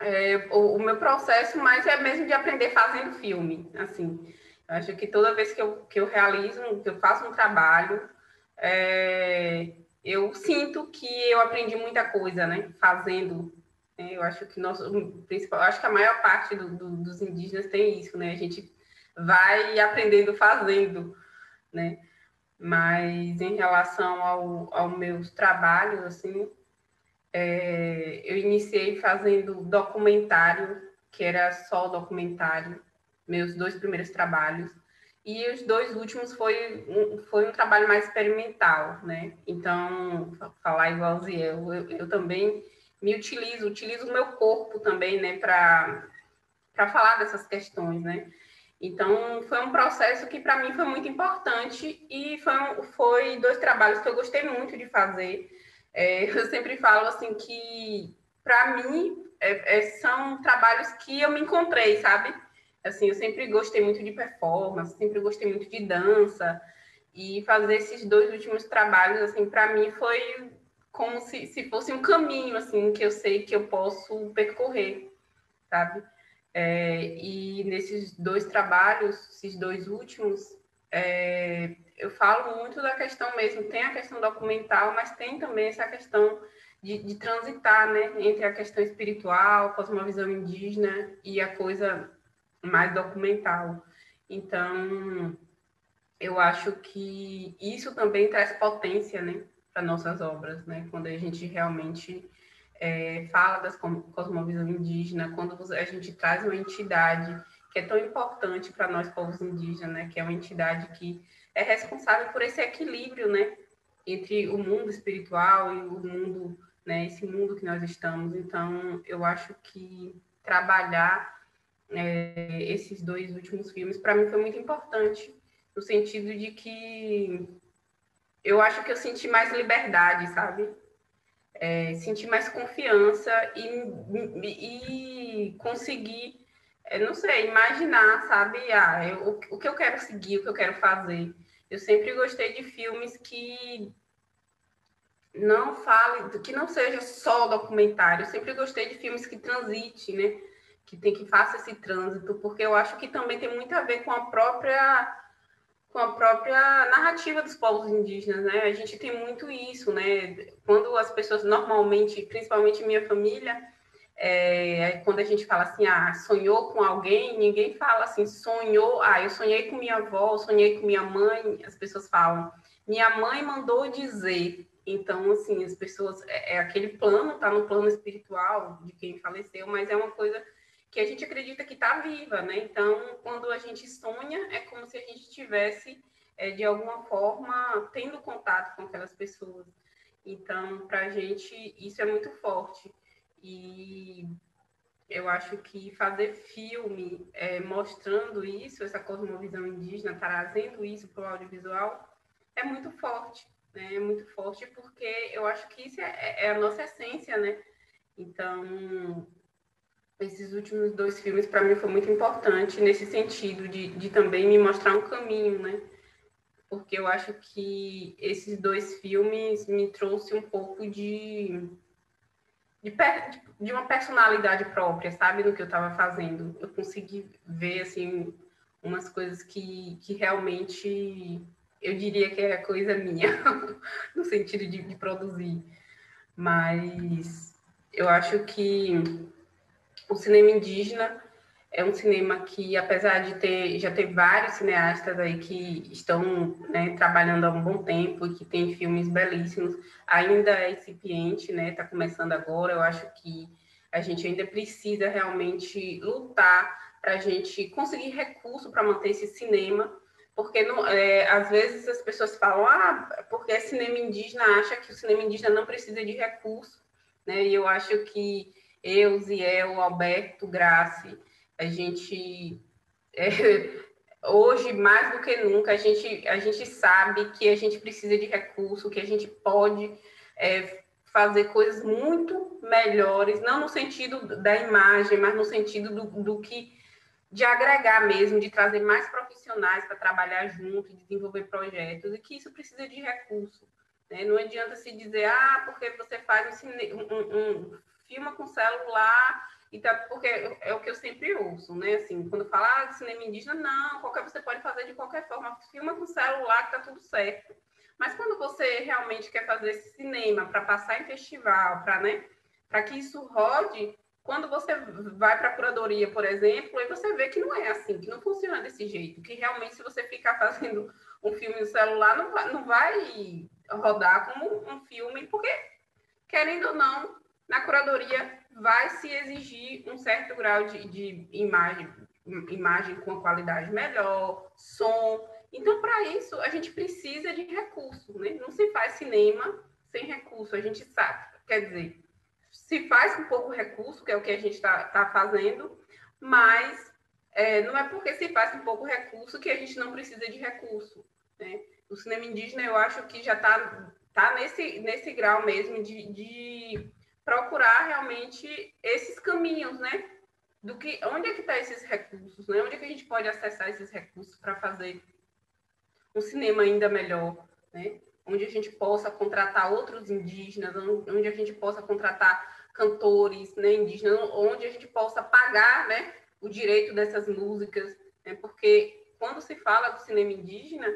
é, o, o, meu processo mais é mesmo de aprender fazendo filme. Assim, eu acho que toda vez que eu, que eu realizo, que eu faço um trabalho, é, eu sinto que eu aprendi muita coisa, né? Fazendo. É, eu acho que nosso principal, acho que a maior parte do, do, dos indígenas tem isso, né? A gente vai aprendendo fazendo, né? Mas em relação ao, ao meus trabalhos, assim, é, eu iniciei fazendo documentário, que era só documentário, meus dois primeiros trabalhos, e os dois últimos foi um, foi um trabalho mais experimental, né? Então, falar igual eu, eu, também me utilizo, utilizo o meu corpo também, né, para falar dessas questões, né? Então, foi um processo que para mim foi muito importante e foi, foi dois trabalhos que eu gostei muito de fazer. É, eu sempre falo assim que, para mim, é, é, são trabalhos que eu me encontrei, sabe? Assim, eu sempre gostei muito de performance, sempre gostei muito de dança e fazer esses dois últimos trabalhos, assim, para mim foi como se, se fosse um caminho, assim, que eu sei que eu posso percorrer, sabe? É, e nesses dois trabalhos, esses dois últimos, é, eu falo muito da questão mesmo, tem a questão documental, mas tem também essa questão de, de transitar né, entre a questão espiritual, cosmovisão indígena e a coisa mais documental. Então, eu acho que isso também traz potência né, para nossas obras, né, quando a gente realmente é, fala das cosmovisão indígena, quando a gente traz uma entidade que é tão importante para nós povos indígenas, né, que é uma entidade que é responsável por esse equilíbrio, né, entre o mundo espiritual e o mundo, né, esse mundo que nós estamos. Então, eu acho que trabalhar é, esses dois últimos filmes para mim foi muito importante, no sentido de que eu acho que eu senti mais liberdade, sabe? é, sentir mais confiança e, e conseguir, é, não sei, imaginar, sabe, ah, eu, o, que eu quero seguir, o que eu quero fazer. Eu sempre gostei de filmes que não fale, que não seja só documentário. Eu sempre gostei de filmes que transite, né? Que tem que faça esse trânsito, porque eu acho que também tem muito a ver com a própria com a própria narrativa dos povos indígenas, né? A gente tem muito isso, né? Quando as pessoas normalmente, principalmente minha família, é, quando a gente fala assim, ah, sonhou com alguém, ninguém fala assim, sonhou, ah, eu sonhei com minha avó, sonhei com minha mãe, as pessoas falam, minha mãe mandou dizer. Então, assim, as pessoas, é, é aquele plano, tá no plano espiritual de quem faleceu, mas é uma coisa que a gente acredita que está viva, né? Então, quando a gente sonha, é como se a gente estivesse, é, de alguma forma, tendo contato com aquelas pessoas. Então, para a gente, isso é muito forte. E eu acho que fazer filme é, mostrando isso, essa cosmovisão indígena, trazendo isso para o audiovisual, é muito forte. Né? É muito forte porque eu acho que isso é, é a nossa essência, né? Então, esses últimos dois filmes para mim foi muito importante nesse sentido de, de também me mostrar um caminho, né? Porque eu acho que esses dois filmes me trouxe um pouco de de, de uma personalidade própria, sabe, do que eu estava fazendo. Eu consegui ver assim umas coisas que, que realmente eu diria que é coisa minha, no sentido de, de produzir. Mas eu acho que o cinema indígena é um cinema que, apesar de ter já ter vários cineastas aí que estão né, trabalhando há um bom tempo e que tem filmes belíssimos, ainda é incipiente, né? Está começando agora. Eu acho que a gente ainda precisa realmente lutar para a gente conseguir recurso para manter esse cinema, porque não, é, às vezes as pessoas falam, ah, porque é cinema indígena, acha que o cinema indígena não precisa de recurso, né? E eu acho que eu, Ziel, Alberto, Grace, a gente é, hoje mais do que nunca a gente a gente sabe que a gente precisa de recurso, que a gente pode é, fazer coisas muito melhores, não no sentido da imagem, mas no sentido do, do que de agregar mesmo, de trazer mais profissionais para trabalhar junto, desenvolver projetos, e que isso precisa de recurso. Né? Não adianta se dizer, ah, porque você faz um, um, um filma com celular e tá, porque é o que eu sempre ouço, né? Assim, quando fala de cinema indígena, não, qualquer você pode fazer de qualquer forma, filma com celular que tá tudo certo. Mas quando você realmente quer fazer esse cinema para passar em festival, para né, para que isso rode, quando você vai para a curadoria, por exemplo, aí você vê que não é assim, que não funciona desse jeito, que realmente se você ficar fazendo um filme no celular, não vai, não vai rodar como um filme, porque, querendo ou não, na curadoria vai se exigir um certo grau de, de imagem, imagem com qualidade melhor, som. Então, para isso, a gente precisa de recurso, né? Não se faz cinema sem recurso, a gente sabe. Quer dizer, se faz com pouco recurso, que é o que a gente está tá fazendo, mas é, não é porque se faz um pouco recurso que a gente não precisa de recurso. Né? O cinema indígena, eu acho que já está tá nesse, nesse grau mesmo de, de procurar realmente esses caminhos, né? Do que, onde é que estão tá esses recursos, né? Onde é que a gente pode acessar esses recursos para fazer um cinema ainda melhor, né? Onde a gente possa contratar outros indígenas, onde a gente possa contratar cantores né, indígenas, onde a gente possa pagar né, o direito dessas músicas, né? porque quando se fala do cinema indígena,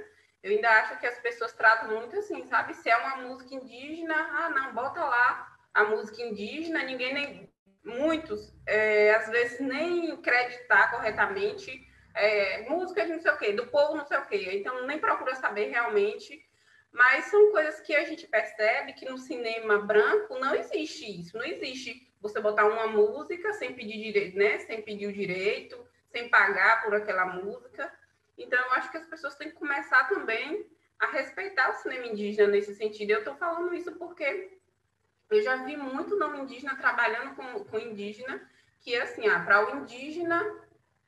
eu ainda acho que as pessoas tratam muito assim, sabe? Se é uma música indígena, ah, não, bota lá a música indígena, ninguém nem. Muitos, é, às vezes, nem acreditar corretamente é, música de não sei o quê, do povo não sei o quê. Então, nem procura saber realmente. Mas são coisas que a gente percebe que no cinema branco não existe isso. Não existe você botar uma música sem pedir direito, né? Sem pedir o direito, sem pagar por aquela música. Então, eu acho que as pessoas têm que começar também a respeitar o cinema indígena nesse sentido. Eu estou falando isso porque eu já vi muito não indígena trabalhando com, com indígena, que é assim, ah, para o indígena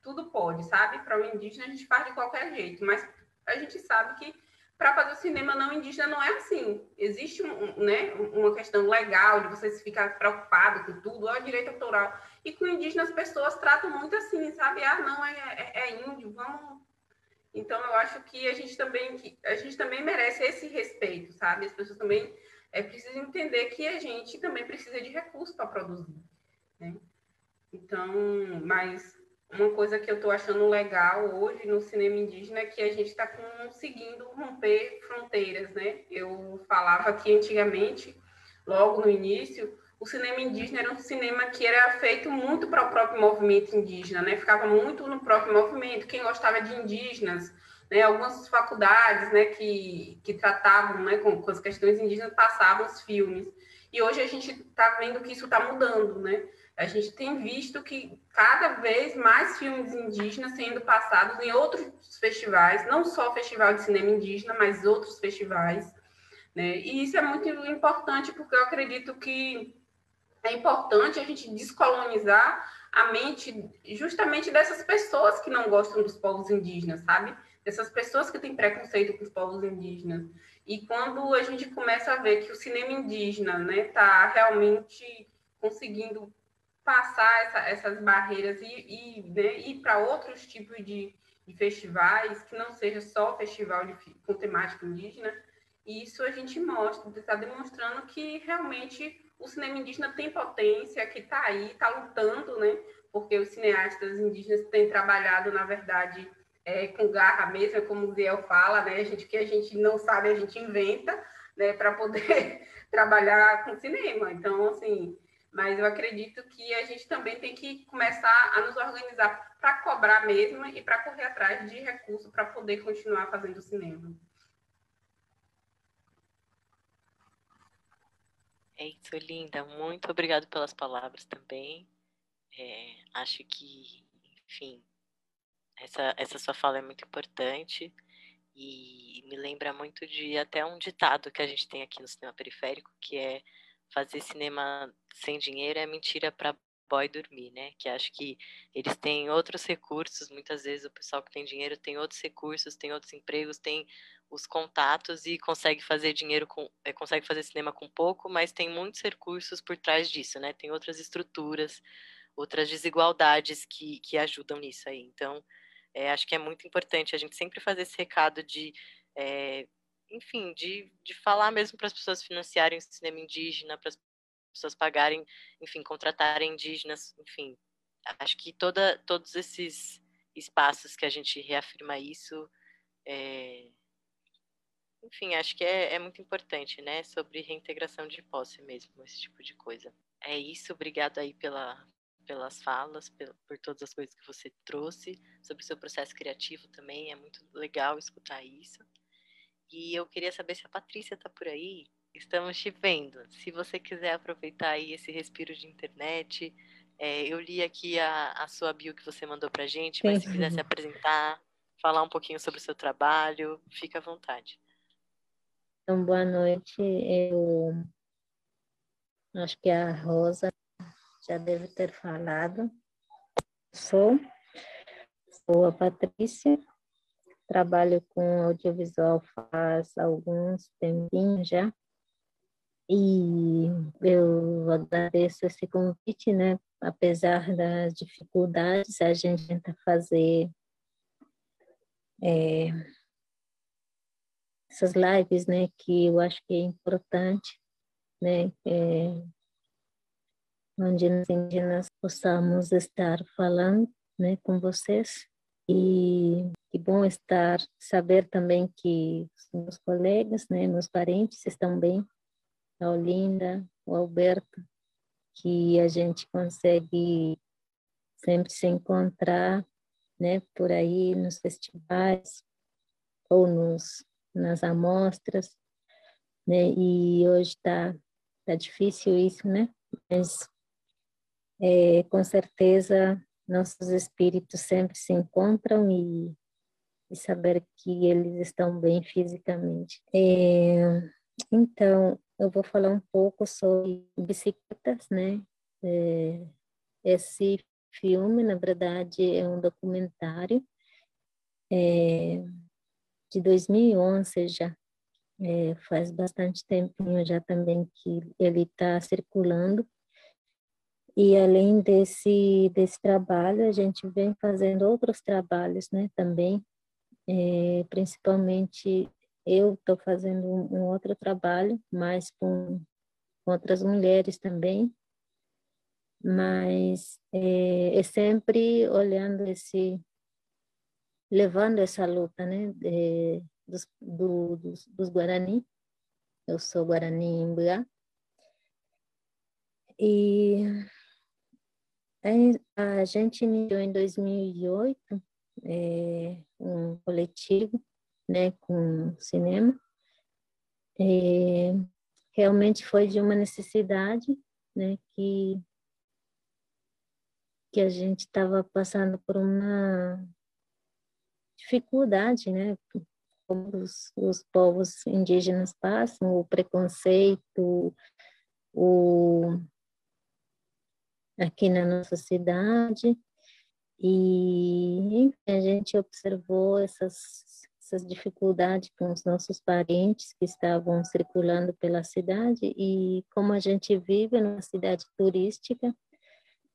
tudo pode, sabe? Para o indígena a gente faz de qualquer jeito, mas a gente sabe que para fazer o cinema não indígena não é assim. Existe um, né, uma questão legal de você ficar preocupado com tudo, é direito autoral. E com indígena as pessoas tratam muito assim, sabe? Ah, não, é, é, é índio, vamos. Então eu acho que a gente também que a gente também merece esse respeito, sabe? As pessoas também é preciso entender que a gente também precisa de recursos para produzir. Né? Então, mas uma coisa que eu estou achando legal hoje no cinema indígena é que a gente está conseguindo romper fronteiras, né? Eu falava que antigamente, logo no início, o cinema indígena era um cinema que era feito muito para o próprio movimento indígena, né? Ficava muito no próprio movimento. Quem gostava de indígenas, né? Algumas faculdades, né? Que, que tratavam, né? Com, com as questões indígenas passavam os filmes. E hoje a gente está vendo que isso está mudando, né? A gente tem visto que cada vez mais filmes indígenas sendo passados em outros festivais, não só o Festival de Cinema Indígena, mas outros festivais. Né? E isso é muito importante, porque eu acredito que é importante a gente descolonizar a mente justamente dessas pessoas que não gostam dos povos indígenas, sabe? Dessas pessoas que têm preconceito com os povos indígenas. E quando a gente começa a ver que o cinema indígena está né, tá realmente conseguindo passar essa, essas barreiras e, e né, ir para outros tipos de, de, festivais, que não seja só festival de, com temática indígena. E isso a gente mostra, está demonstrando que realmente o cinema indígena tem potência, que está aí, está lutando, né? Porque os cineastas indígenas têm trabalhado, na verdade, é, com garra mesmo, como o Ziel fala, né? A gente que a gente não sabe, a gente inventa, né? Para poder trabalhar com cinema. Então, assim, mas eu acredito que a gente também tem que começar a nos organizar para cobrar mesmo e para correr atrás de recursos para poder continuar fazendo cinema. É isso, linda. Muito obrigado pelas palavras também. É, acho que, enfim, essa, essa sua fala é muito importante e me lembra muito de até um ditado que a gente tem aqui no cinema periférico, que é fazer cinema sem dinheiro é mentira para boy dormir, né? Que acho que eles têm outros recursos, muitas vezes o pessoal que tem dinheiro tem outros recursos, tem outros empregos, tem os contatos e consegue fazer dinheiro com, é, consegue fazer cinema com pouco, mas tem muitos recursos por trás disso, né? Tem outras estruturas, outras desigualdades que, que ajudam nisso aí. Então, é, acho que é muito importante a gente sempre fazer esse recado de é, enfim, de, de falar mesmo para as pessoas financiarem o cinema indígena, para as pessoas pagarem, enfim, contratarem indígenas, enfim. Acho que toda, todos esses espaços que a gente reafirma isso, é... enfim, acho que é, é muito importante, né? Sobre reintegração de posse mesmo, esse tipo de coisa. É isso, obrigado aí pela, pelas falas, por, por todas as coisas que você trouxe, sobre o seu processo criativo também, é muito legal escutar isso. E eu queria saber se a Patrícia está por aí. Estamos te vendo. Se você quiser aproveitar aí esse respiro de internet, é, eu li aqui a, a sua bio que você mandou para gente, mas se quiser se apresentar, falar um pouquinho sobre o seu trabalho, fica à vontade. Então, boa noite. Eu acho que a Rosa já deve ter falado. sou. Sou a Patrícia, trabalho com audiovisual faz alguns tempinhos já. E eu agradeço esse convite, né? Apesar das dificuldades, a gente tenta fazer é, essas lives, né? Que eu acho que é importante, né? É, onde nós possamos estar falando, né? Com vocês e que bom estar, saber também que meus colegas, né, meus parentes estão bem, a Olinda, o Alberto, que a gente consegue sempre se encontrar, né, por aí nos festivais ou nos nas amostras, né, e hoje está tá difícil isso, né, mas é, com certeza nossos espíritos sempre se encontram e, e saber que eles estão bem fisicamente. É, então, eu vou falar um pouco sobre bicicletas, né? É, esse filme, na verdade, é um documentário é, de 2011 já. É, faz bastante tempinho já também que ele está circulando e além desse, desse trabalho, a gente vem fazendo outros trabalhos, né, também. É, principalmente eu estou fazendo um, um, outro trabalho, mais com, com outras mulheres também, mas é, é, sempre olhando esse, levando essa luta, né, de, dos, do, dos, dos Guarani. Eu sou Guarani Imbuá. E a gente iniciou em 2008 é, um coletivo né, com cinema. É, realmente foi de uma necessidade né, que, que a gente estava passando por uma dificuldade, né, como os, os povos indígenas passam, o preconceito, o aqui na nossa cidade e a gente observou essas, essas dificuldades com os nossos parentes que estavam circulando pela cidade e como a gente vive numa cidade turística,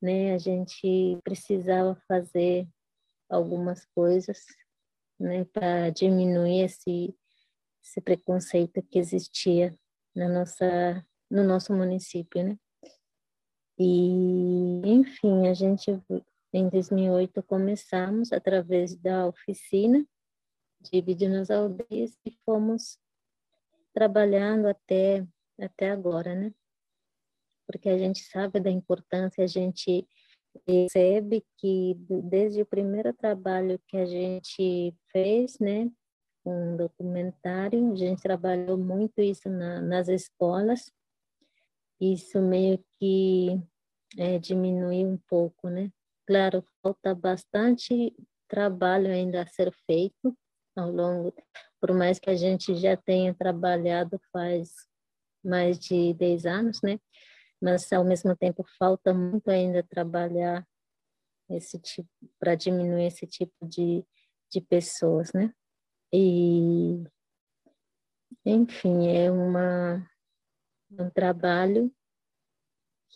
né, a gente precisava fazer algumas coisas, né, para diminuir esse esse preconceito que existia na nossa no nosso município, né? E, enfim, a gente, em 2008, começamos através da oficina de vídeo nas aldeias e fomos trabalhando até, até agora, né? Porque a gente sabe da importância, a gente percebe que desde o primeiro trabalho que a gente fez, né, um documentário, a gente trabalhou muito isso na, nas escolas, isso meio que é, diminuir um pouco, né? Claro, falta bastante trabalho ainda a ser feito ao longo, por mais que a gente já tenha trabalhado faz mais de 10 anos, né? Mas ao mesmo tempo falta muito ainda trabalhar esse tipo para diminuir esse tipo de, de pessoas, né? E enfim, é uma um trabalho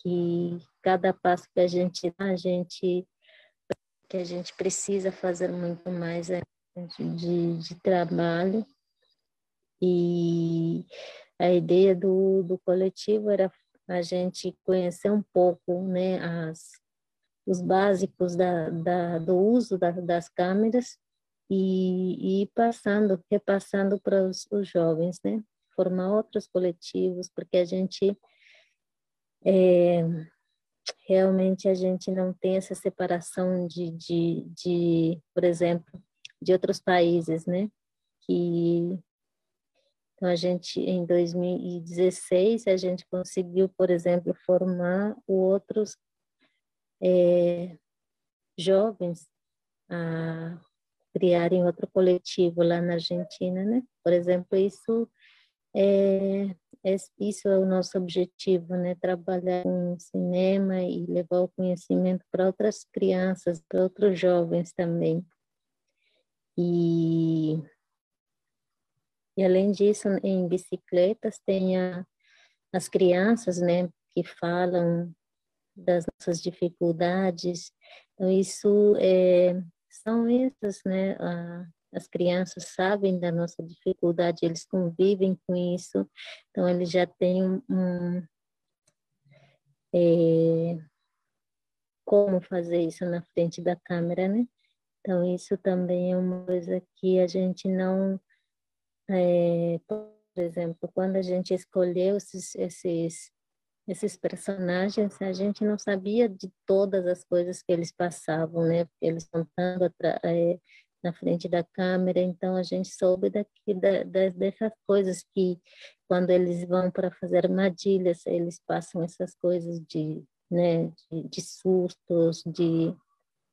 que cada passo que a gente dá, a gente que a gente precisa fazer muito mais é de, de trabalho e a ideia do, do coletivo era a gente conhecer um pouco né, as, os básicos da, da, do uso da, das câmeras e, e passando, repassando para os, os jovens, né? Formar outros coletivos, porque a gente é, realmente a gente não tem essa separação de, de, de, por exemplo, de outros países, né? Que então a gente em 2016 a gente conseguiu, por exemplo, formar outros é, jovens a criarem outro coletivo lá na Argentina, né? Por exemplo, isso é, isso é o nosso objetivo, né? Trabalhar com cinema e levar o conhecimento para outras crianças, para outros jovens também. E, e além disso, em bicicletas tem a, as crianças, né? Que falam das nossas dificuldades. Então, isso é, são essas, né? A, as crianças sabem da nossa dificuldade, eles convivem com isso, então eles já têm um, é, como fazer isso na frente da câmera, né? Então isso também é uma coisa que a gente não, é, por exemplo, quando a gente escolheu esses, esses esses personagens, a gente não sabia de todas as coisas que eles passavam, né? Porque eles contando é, na frente da câmera, então a gente soube daqui, da, dessas coisas que quando eles vão para fazer armadilhas, eles passam essas coisas de, né, de, de sustos, de...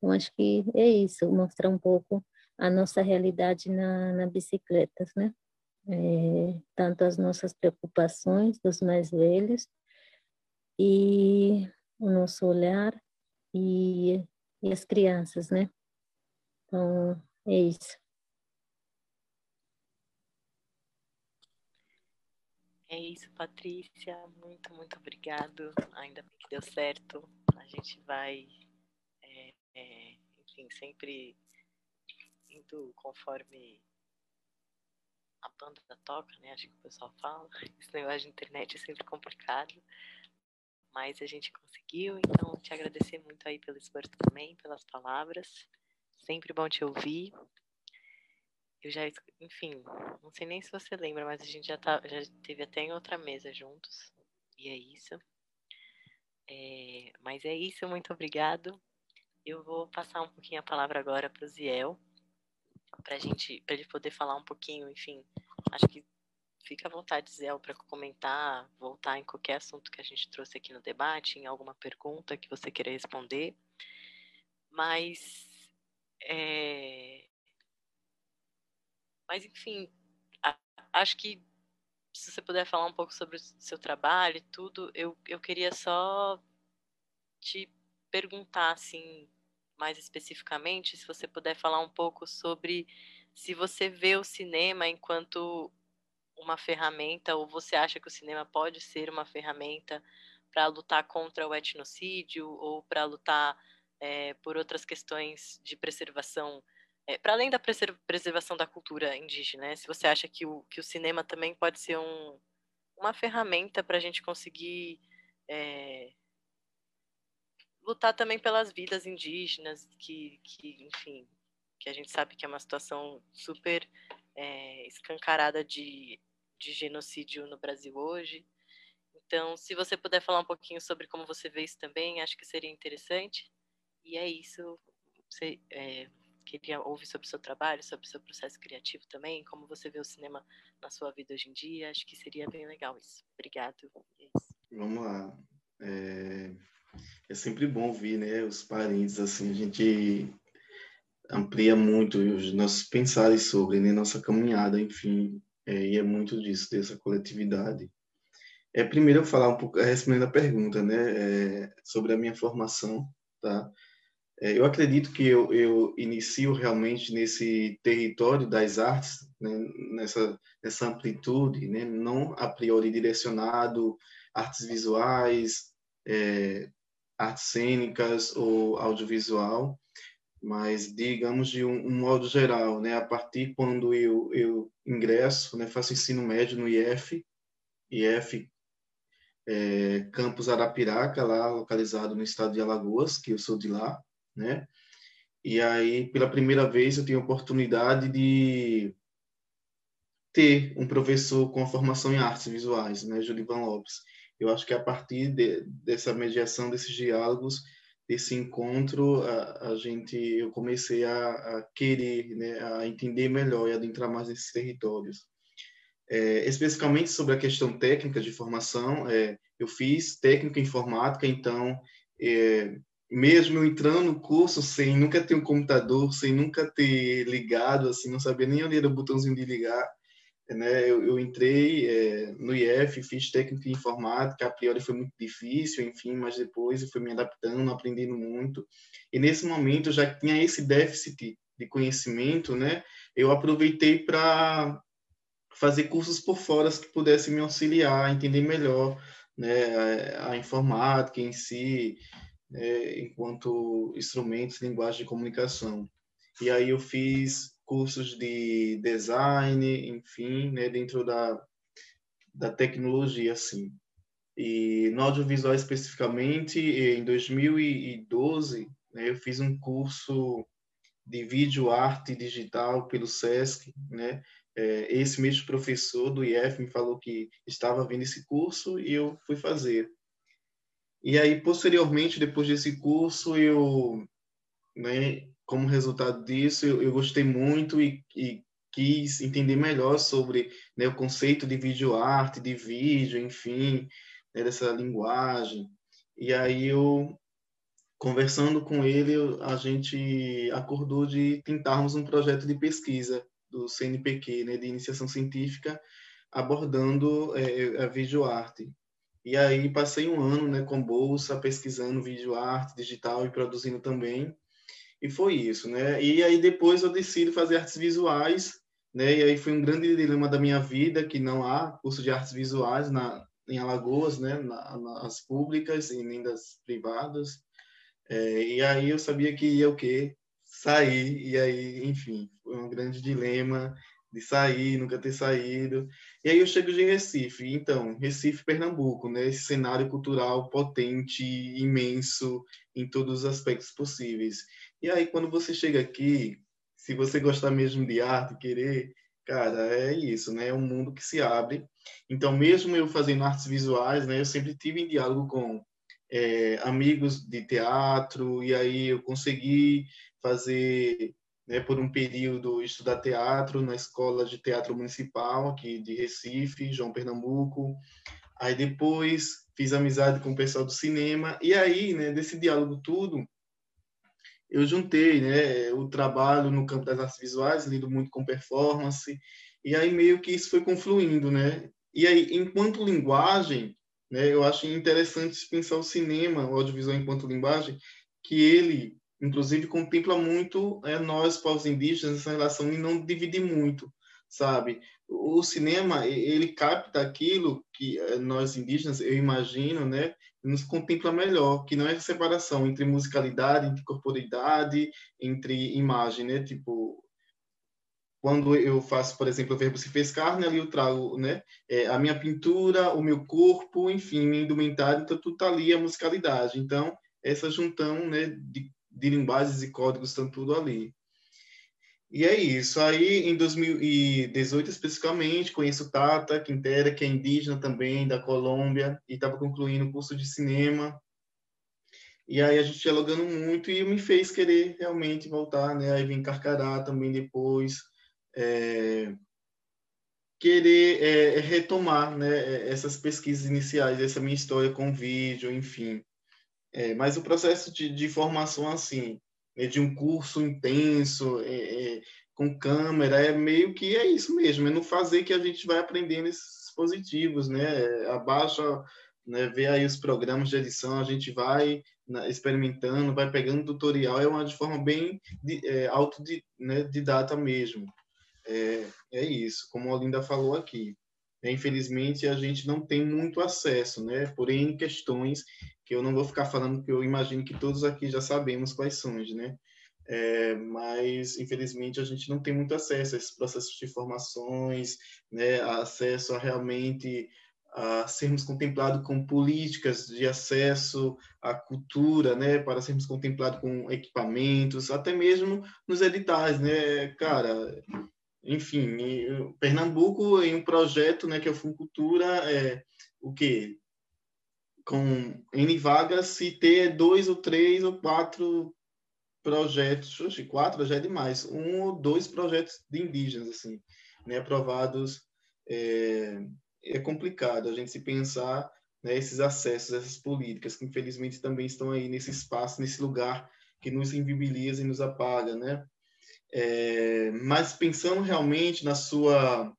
Eu acho que é isso, mostrar um pouco a nossa realidade na, na bicicletas, né? É, tanto as nossas preocupações dos mais velhos e o nosso olhar e, e as crianças, né? Então, é isso. É isso, Patrícia. Muito, muito obrigado. Ainda bem que deu certo. A gente vai, é, é, enfim, sempre indo conforme a banda toca, né? Acho que o pessoal fala. Esse negócio de internet é sempre complicado. Mas a gente conseguiu, então te agradecer muito aí pelo esforço também, pelas palavras. Sempre bom te ouvir. Eu já, enfim, não sei nem se você lembra, mas a gente já, tá, já teve até em outra mesa juntos. E é isso. É, mas é isso, muito obrigado. Eu vou passar um pouquinho a palavra agora para o Ziel, para gente, para ele poder falar um pouquinho, enfim. Acho que fica à vontade, Ziel, para comentar, voltar em qualquer assunto que a gente trouxe aqui no debate, em alguma pergunta que você queira responder. Mas é... Mas, enfim, acho que se você puder falar um pouco sobre o seu trabalho e tudo, eu, eu queria só te perguntar, assim, mais especificamente, se você puder falar um pouco sobre se você vê o cinema enquanto uma ferramenta, ou você acha que o cinema pode ser uma ferramenta para lutar contra o etnocídio ou para lutar é, por outras questões de preservação, é, para além da preservação da cultura indígena, né? se você acha que o, que o cinema também pode ser um, uma ferramenta para a gente conseguir é, lutar também pelas vidas indígenas, que, que, enfim, que a gente sabe que é uma situação super é, escancarada de, de genocídio no Brasil hoje. Então, se você puder falar um pouquinho sobre como você vê isso também, acho que seria interessante. E é isso. Você é, queria ouvir sobre o seu trabalho, sobre o seu processo criativo também, como você vê o cinema na sua vida hoje em dia. Acho que seria bem legal isso. Obrigado. É isso. Vamos lá. É... é sempre bom ouvir né, os parentes, assim, a gente amplia muito os nossos pensares sobre né, nossa caminhada, enfim, é, e é muito disso, dessa coletividade. É, primeiro eu falar um pouco, respondendo a pergunta, né, é, sobre a minha formação, tá? É, eu acredito que eu, eu inicio realmente nesse território das artes, né, nessa, nessa amplitude, né, não a priori direcionado artes visuais, é, artes cênicas ou audiovisual, mas digamos de um, um, modo geral, né, a partir quando eu, eu ingresso, né, faço ensino médio no IF, IF é, Campus Arapiraca, lá localizado no estado de Alagoas, que eu sou de lá, né? E aí, pela primeira vez, eu tenho a oportunidade de ter um professor com a formação em artes visuais, né, Julivan Lopes. Eu acho que a partir de, dessa mediação, desses diálogos, desse encontro, a, a gente, eu comecei a, a, querer, né, a entender melhor e adentrar mais nesses territórios. É, especificamente sobre a questão técnica de formação, é, eu fiz técnica informática, então é, mesmo entrando no curso sem nunca ter um computador, sem nunca ter ligado, assim, não sabia nem onde era o botãozinho de ligar, né? Eu, eu entrei é, no IF, fiz técnico em informática, a priori foi muito difícil, enfim, mas depois eu fui me adaptando, aprendendo muito. E nesse momento eu já tinha esse déficit de conhecimento, né? Eu aproveitei para fazer cursos por fora que pudessem me auxiliar entender melhor né, a, a informática em si, né, enquanto instrumentos, linguagem de comunicação. E aí eu fiz cursos de design, enfim, né, dentro da, da tecnologia, assim. E no audiovisual especificamente, em 2012, né, eu fiz um curso de vídeo arte digital pelo SESC, né? É, esse mesmo professor do IF me falou que estava vendo esse curso e eu fui fazer. E aí, posteriormente, depois desse curso, eu, né, como resultado disso, eu, eu gostei muito e, e, quis entender melhor sobre né, o conceito de vídeo arte, de vídeo, enfim, né, dessa linguagem. E aí eu conversando com ele, a gente acordou de tentarmos um projeto de pesquisa do CNPq, né, de iniciação científica, abordando é, a videoarte. E aí passei um ano né, com bolsa, pesquisando videoarte digital e produzindo também. E foi isso, né? E aí depois eu decido fazer artes visuais, né? E aí foi um grande dilema da minha vida, que não há curso de artes visuais na, em Alagoas, né? Na, nas públicas e nem das privadas. É, e aí eu sabia que ia o quê? Sair, e aí, enfim, foi um grande dilema de sair, nunca ter saído. E aí eu chego de Recife, então, Recife, Pernambuco, né? Esse cenário cultural potente, imenso, em todos os aspectos possíveis. E aí, quando você chega aqui, se você gostar mesmo de arte, querer, cara, é isso, né? É um mundo que se abre. Então, mesmo eu fazendo artes visuais, né? Eu sempre tive em diálogo com é, amigos de teatro, e aí eu consegui fazer, né, por um período, estudar teatro na Escola de Teatro Municipal aqui de Recife, João Pernambuco. Aí depois fiz amizade com o pessoal do cinema, e aí, né, desse diálogo tudo, eu juntei né, o trabalho no campo das artes visuais, lido muito com performance, e aí meio que isso foi confluindo, né? E aí, enquanto linguagem, né? Eu acho interessante pensar o cinema, o audiovisual enquanto linguagem, que ele, inclusive, contempla muito é, nós, povos indígenas, essa relação e não divide muito, sabe? O cinema, ele capta aquilo que é, nós indígenas, eu imagino, né, nos contempla melhor, que não é separação entre musicalidade, entre corporeidade, entre imagem, né? Tipo, quando eu faço, por exemplo, o verbo se fez carne, ali eu trago né, é, a minha pintura, o meu corpo, enfim, minha indumentária, então tudo está ali, a musicalidade. Então, essa juntão né, de, de linguagens e códigos estão tudo ali. E é isso. Aí, em 2018, especificamente, conheço Tata Quintera, que é indígena também, da Colômbia, e estava concluindo o curso de cinema. E aí a gente dialogando muito e me fez querer realmente voltar, né? Aí vim Carcará também depois é, querer é, retomar né, essas pesquisas iniciais, essa minha história com vídeo, enfim. É, mas o processo de, de formação, assim, né, de um curso intenso, é, é, com câmera, é meio que é isso mesmo, é no fazer que a gente vai aprendendo esses dispositivos, né? Abaixa, né, vê aí os programas de edição, a gente vai né, experimentando, vai pegando tutorial, é uma de forma bem de, é, autodidata né, mesmo é, é isso, como a Olinda falou aqui. É, infelizmente, a gente não tem muito acesso, né? Por N questões que eu não vou ficar falando, porque eu imagino que todos aqui já sabemos quais são, né? É, mas, infelizmente, a gente não tem muito acesso a esses processos de formações, né? acesso a realmente a sermos contemplados com políticas de acesso à cultura, né, para sermos contemplados com equipamentos, até mesmo nos editais, né, cara, enfim, Pernambuco em um projeto, né, que é o Funcultura, é o quê? Com N vagas, se ter dois ou três ou quatro projetos, oxe, quatro já é demais, um ou dois projetos de indígenas, assim, né, aprovados, é, é complicado a gente se pensar né, esses acessos, essas políticas, que infelizmente também estão aí nesse espaço, nesse lugar que nos invibiliza e nos apaga, né? É, mas pensando realmente na sua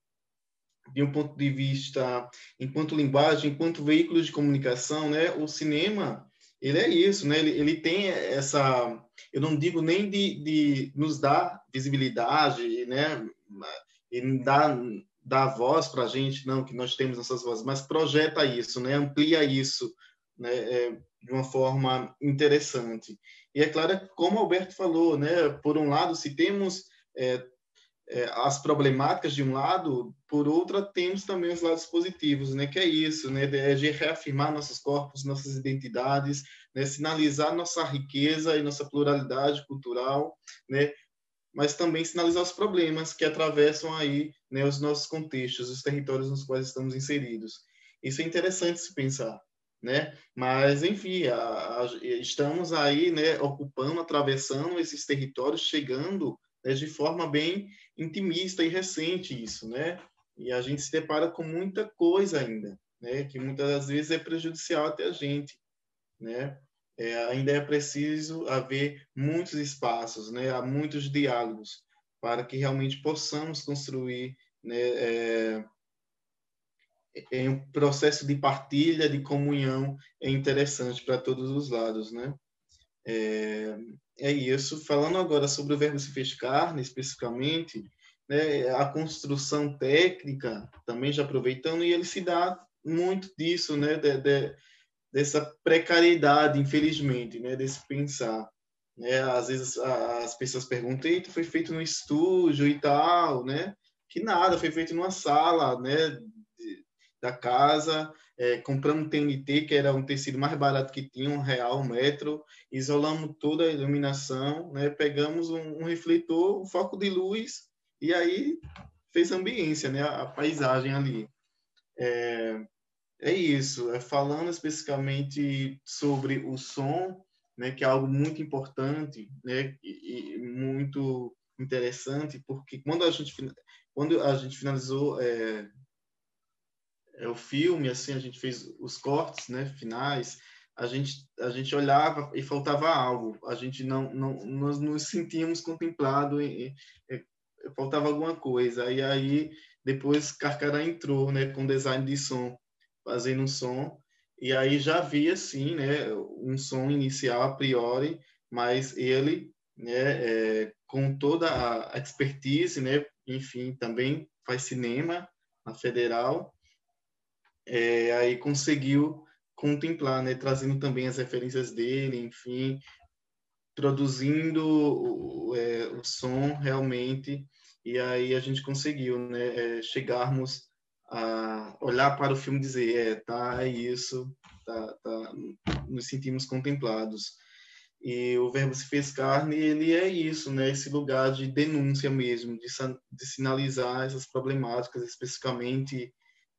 de um ponto de vista enquanto linguagem, enquanto veículo de comunicação, né? O cinema, ele é isso, né? Ele, ele tem essa, eu não digo nem de, de nos dar visibilidade, né? E dar, dar voz para a gente, não, que nós temos essas vozes, mas projeta isso, né? Amplia isso, né? É, de uma forma interessante. E é claro, como Alberto falou, né? Por um lado, se temos é, é, as problemáticas de um lado, por outra temos também os lados positivos, né? Que é isso, né? De reafirmar nossos corpos, nossas identidades, né? sinalizar nossa riqueza e nossa pluralidade cultural, né? Mas também sinalizar os problemas que atravessam aí, né? Os nossos contextos, os territórios nos quais estamos inseridos. Isso é interessante se pensar, né? Mas enfim, a, a, estamos aí, né? Ocupando, atravessando esses territórios, chegando né, de forma bem intimista e recente isso, né? E a gente se depara com muita coisa ainda, né? Que muitas das vezes é prejudicial até a gente, né? É, ainda é preciso haver muitos espaços, né? Há muitos diálogos para que realmente possamos construir, né? É, em um processo de partilha, de comunhão é interessante para todos os lados, né? É, é isso. Falando agora sobre o verbo se fez carne, especificamente, né, a construção técnica, também já aproveitando, e ele se dá muito disso, né, de, de, dessa precariedade, infelizmente, né, desse pensar. Né? Às vezes as pessoas perguntam, Eita, foi feito no estúdio e tal, né? Que nada, foi feito numa sala, né, da casa, é, compramos TNT, que era um tecido mais barato que tinha, um real, um metro, isolamos toda a iluminação, né? pegamos um, um refletor, um foco de luz, e aí fez a ambiência, né? a, a paisagem ali. É, é isso, é falando especificamente sobre o som, né, que é algo muito importante, né, e, e muito interessante, porque quando a gente quando a gente finalizou é, é, o filme, assim, a gente fez os cortes, né, finais, a gente a gente olhava e faltava algo, a gente não não nós nos sentíamos contemplado e, e, e faltava alguma coisa. E aí depois Carcará entrou, né, com design de som, fazendo um som. E aí já havia sim, né, um som inicial a priori, mas ele, né, é, com toda a expertise, né, enfim, também faz cinema na Federal é, aí conseguiu contemplar, né, trazendo também as referências dele, enfim, produzindo o, é, o som realmente, e aí a gente conseguiu, né, é, chegarmos a olhar para o filme e dizer, é, tá, é isso, tá, tá, nos sentimos contemplados. E o verbo se fez carne, ele é isso, né, esse lugar de denúncia mesmo, de, de sinalizar essas problemáticas, especificamente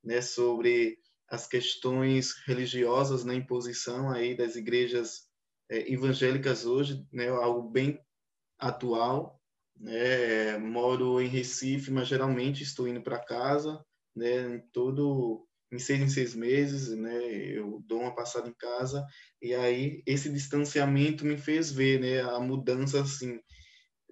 né, sobre as questões religiosas na imposição aí das igrejas é, evangélicas hoje, né, algo bem atual. Né, moro em Recife, mas geralmente estou indo para casa, né, em todo em seis em seis meses, né, eu dou uma passada em casa e aí esse distanciamento me fez ver, né, a mudança assim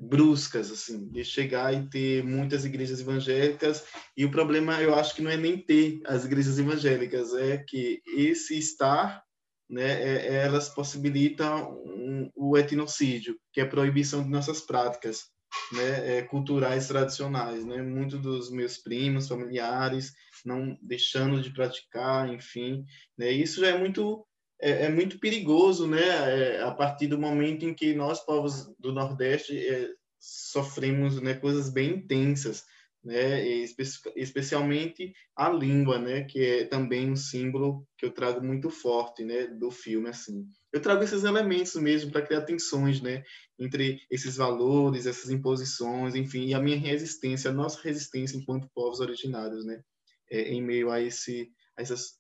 bruscas, assim, de chegar e ter muitas igrejas evangélicas. E o problema, eu acho que não é nem ter as igrejas evangélicas, é que esse estar, né, é, elas possibilitam um, o etnocídio, que é a proibição de nossas práticas, né, é, culturais tradicionais, né. Muitos dos meus primos, familiares, não deixando de praticar, enfim, né. Isso já é muito é, é muito perigoso, né? É, a partir do momento em que nós, povos do Nordeste, é, sofremos né, coisas bem intensas, né? Espe especialmente a língua, né? Que é também um símbolo que eu trago muito forte, né? Do filme, assim. Eu trago esses elementos mesmo para criar tensões, né? Entre esses valores, essas imposições, enfim, e a minha resistência, a nossa resistência enquanto povos originários, né? É, em meio a esse, a essas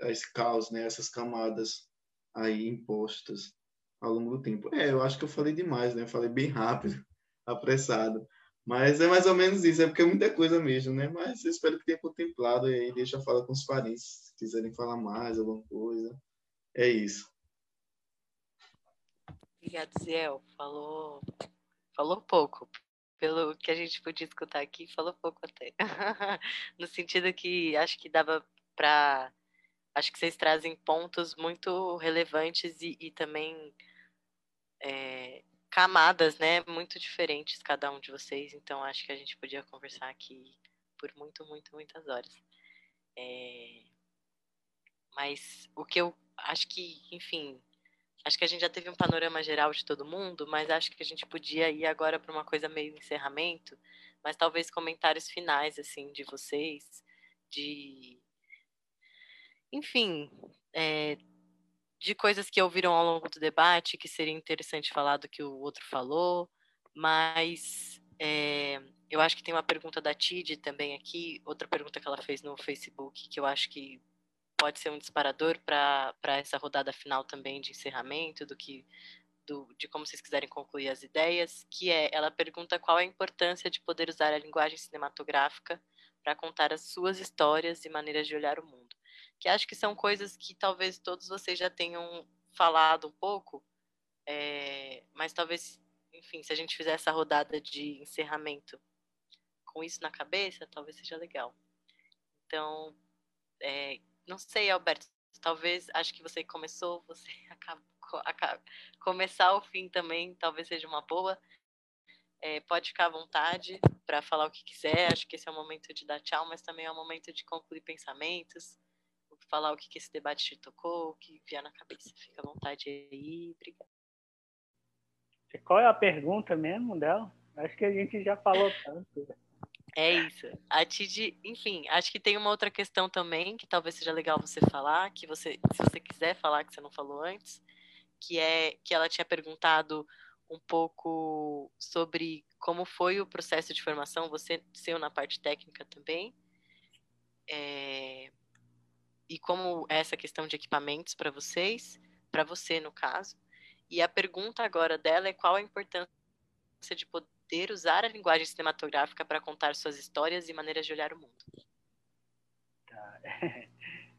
esse caos, né? Essas camadas aí impostas ao longo do tempo. É, eu acho que eu falei demais, né? falei bem rápido, apressado. Mas é mais ou menos isso, é porque é muita coisa mesmo, né? Mas eu espero que tenha contemplado e aí deixa eu falar com os parentes, se quiserem falar mais, alguma coisa. É isso. Obrigada, Ziel. Falou, falou pouco. pelo que a gente podia escutar aqui, falou pouco até. no sentido que acho que dava para. Acho que vocês trazem pontos muito relevantes e, e também é, camadas, né? Muito diferentes, cada um de vocês. Então, acho que a gente podia conversar aqui por muito, muito, muitas horas. É, mas o que eu acho que, enfim, Acho que a gente já teve um panorama geral de todo mundo, mas acho que a gente podia ir agora para uma coisa meio encerramento, mas talvez comentários finais assim de vocês, de enfim, é, de coisas que ouviram ao longo do debate, que seria interessante falar do que o outro falou, mas é, eu acho que tem uma pergunta da Tid também aqui, outra pergunta que ela fez no Facebook, que eu acho que pode ser um disparador para essa rodada final também de encerramento, do que do, de como vocês quiserem concluir as ideias, que é, ela pergunta qual a importância de poder usar a linguagem cinematográfica para contar as suas histórias e maneiras de olhar o mundo. Que acho que são coisas que talvez todos vocês já tenham falado um pouco, é, mas talvez, enfim, se a gente fizer essa rodada de encerramento com isso na cabeça, talvez seja legal. Então, é, não sei, Alberto, talvez, acho que você começou, você acaba começar o fim também, talvez seja uma boa. É, pode ficar à vontade para falar o que quiser, acho que esse é o momento de dar tchau, mas também é o momento de concluir pensamentos, falar o que, que esse debate te tocou, o que vier na cabeça. Fica à vontade aí, obrigada. Qual é a pergunta mesmo dela? Acho que a gente já falou tanto. É isso. A Tid, enfim, acho que tem uma outra questão também que talvez seja legal você falar, que você, se você quiser falar que você não falou antes, que é que ela tinha perguntado um pouco sobre como foi o processo de formação, você seu na parte técnica também, é, e como essa questão de equipamentos para vocês, para você no caso. E a pergunta agora dela é qual a importância de poder usar a linguagem cinematográfica para contar suas histórias e maneiras de olhar o mundo. Tá.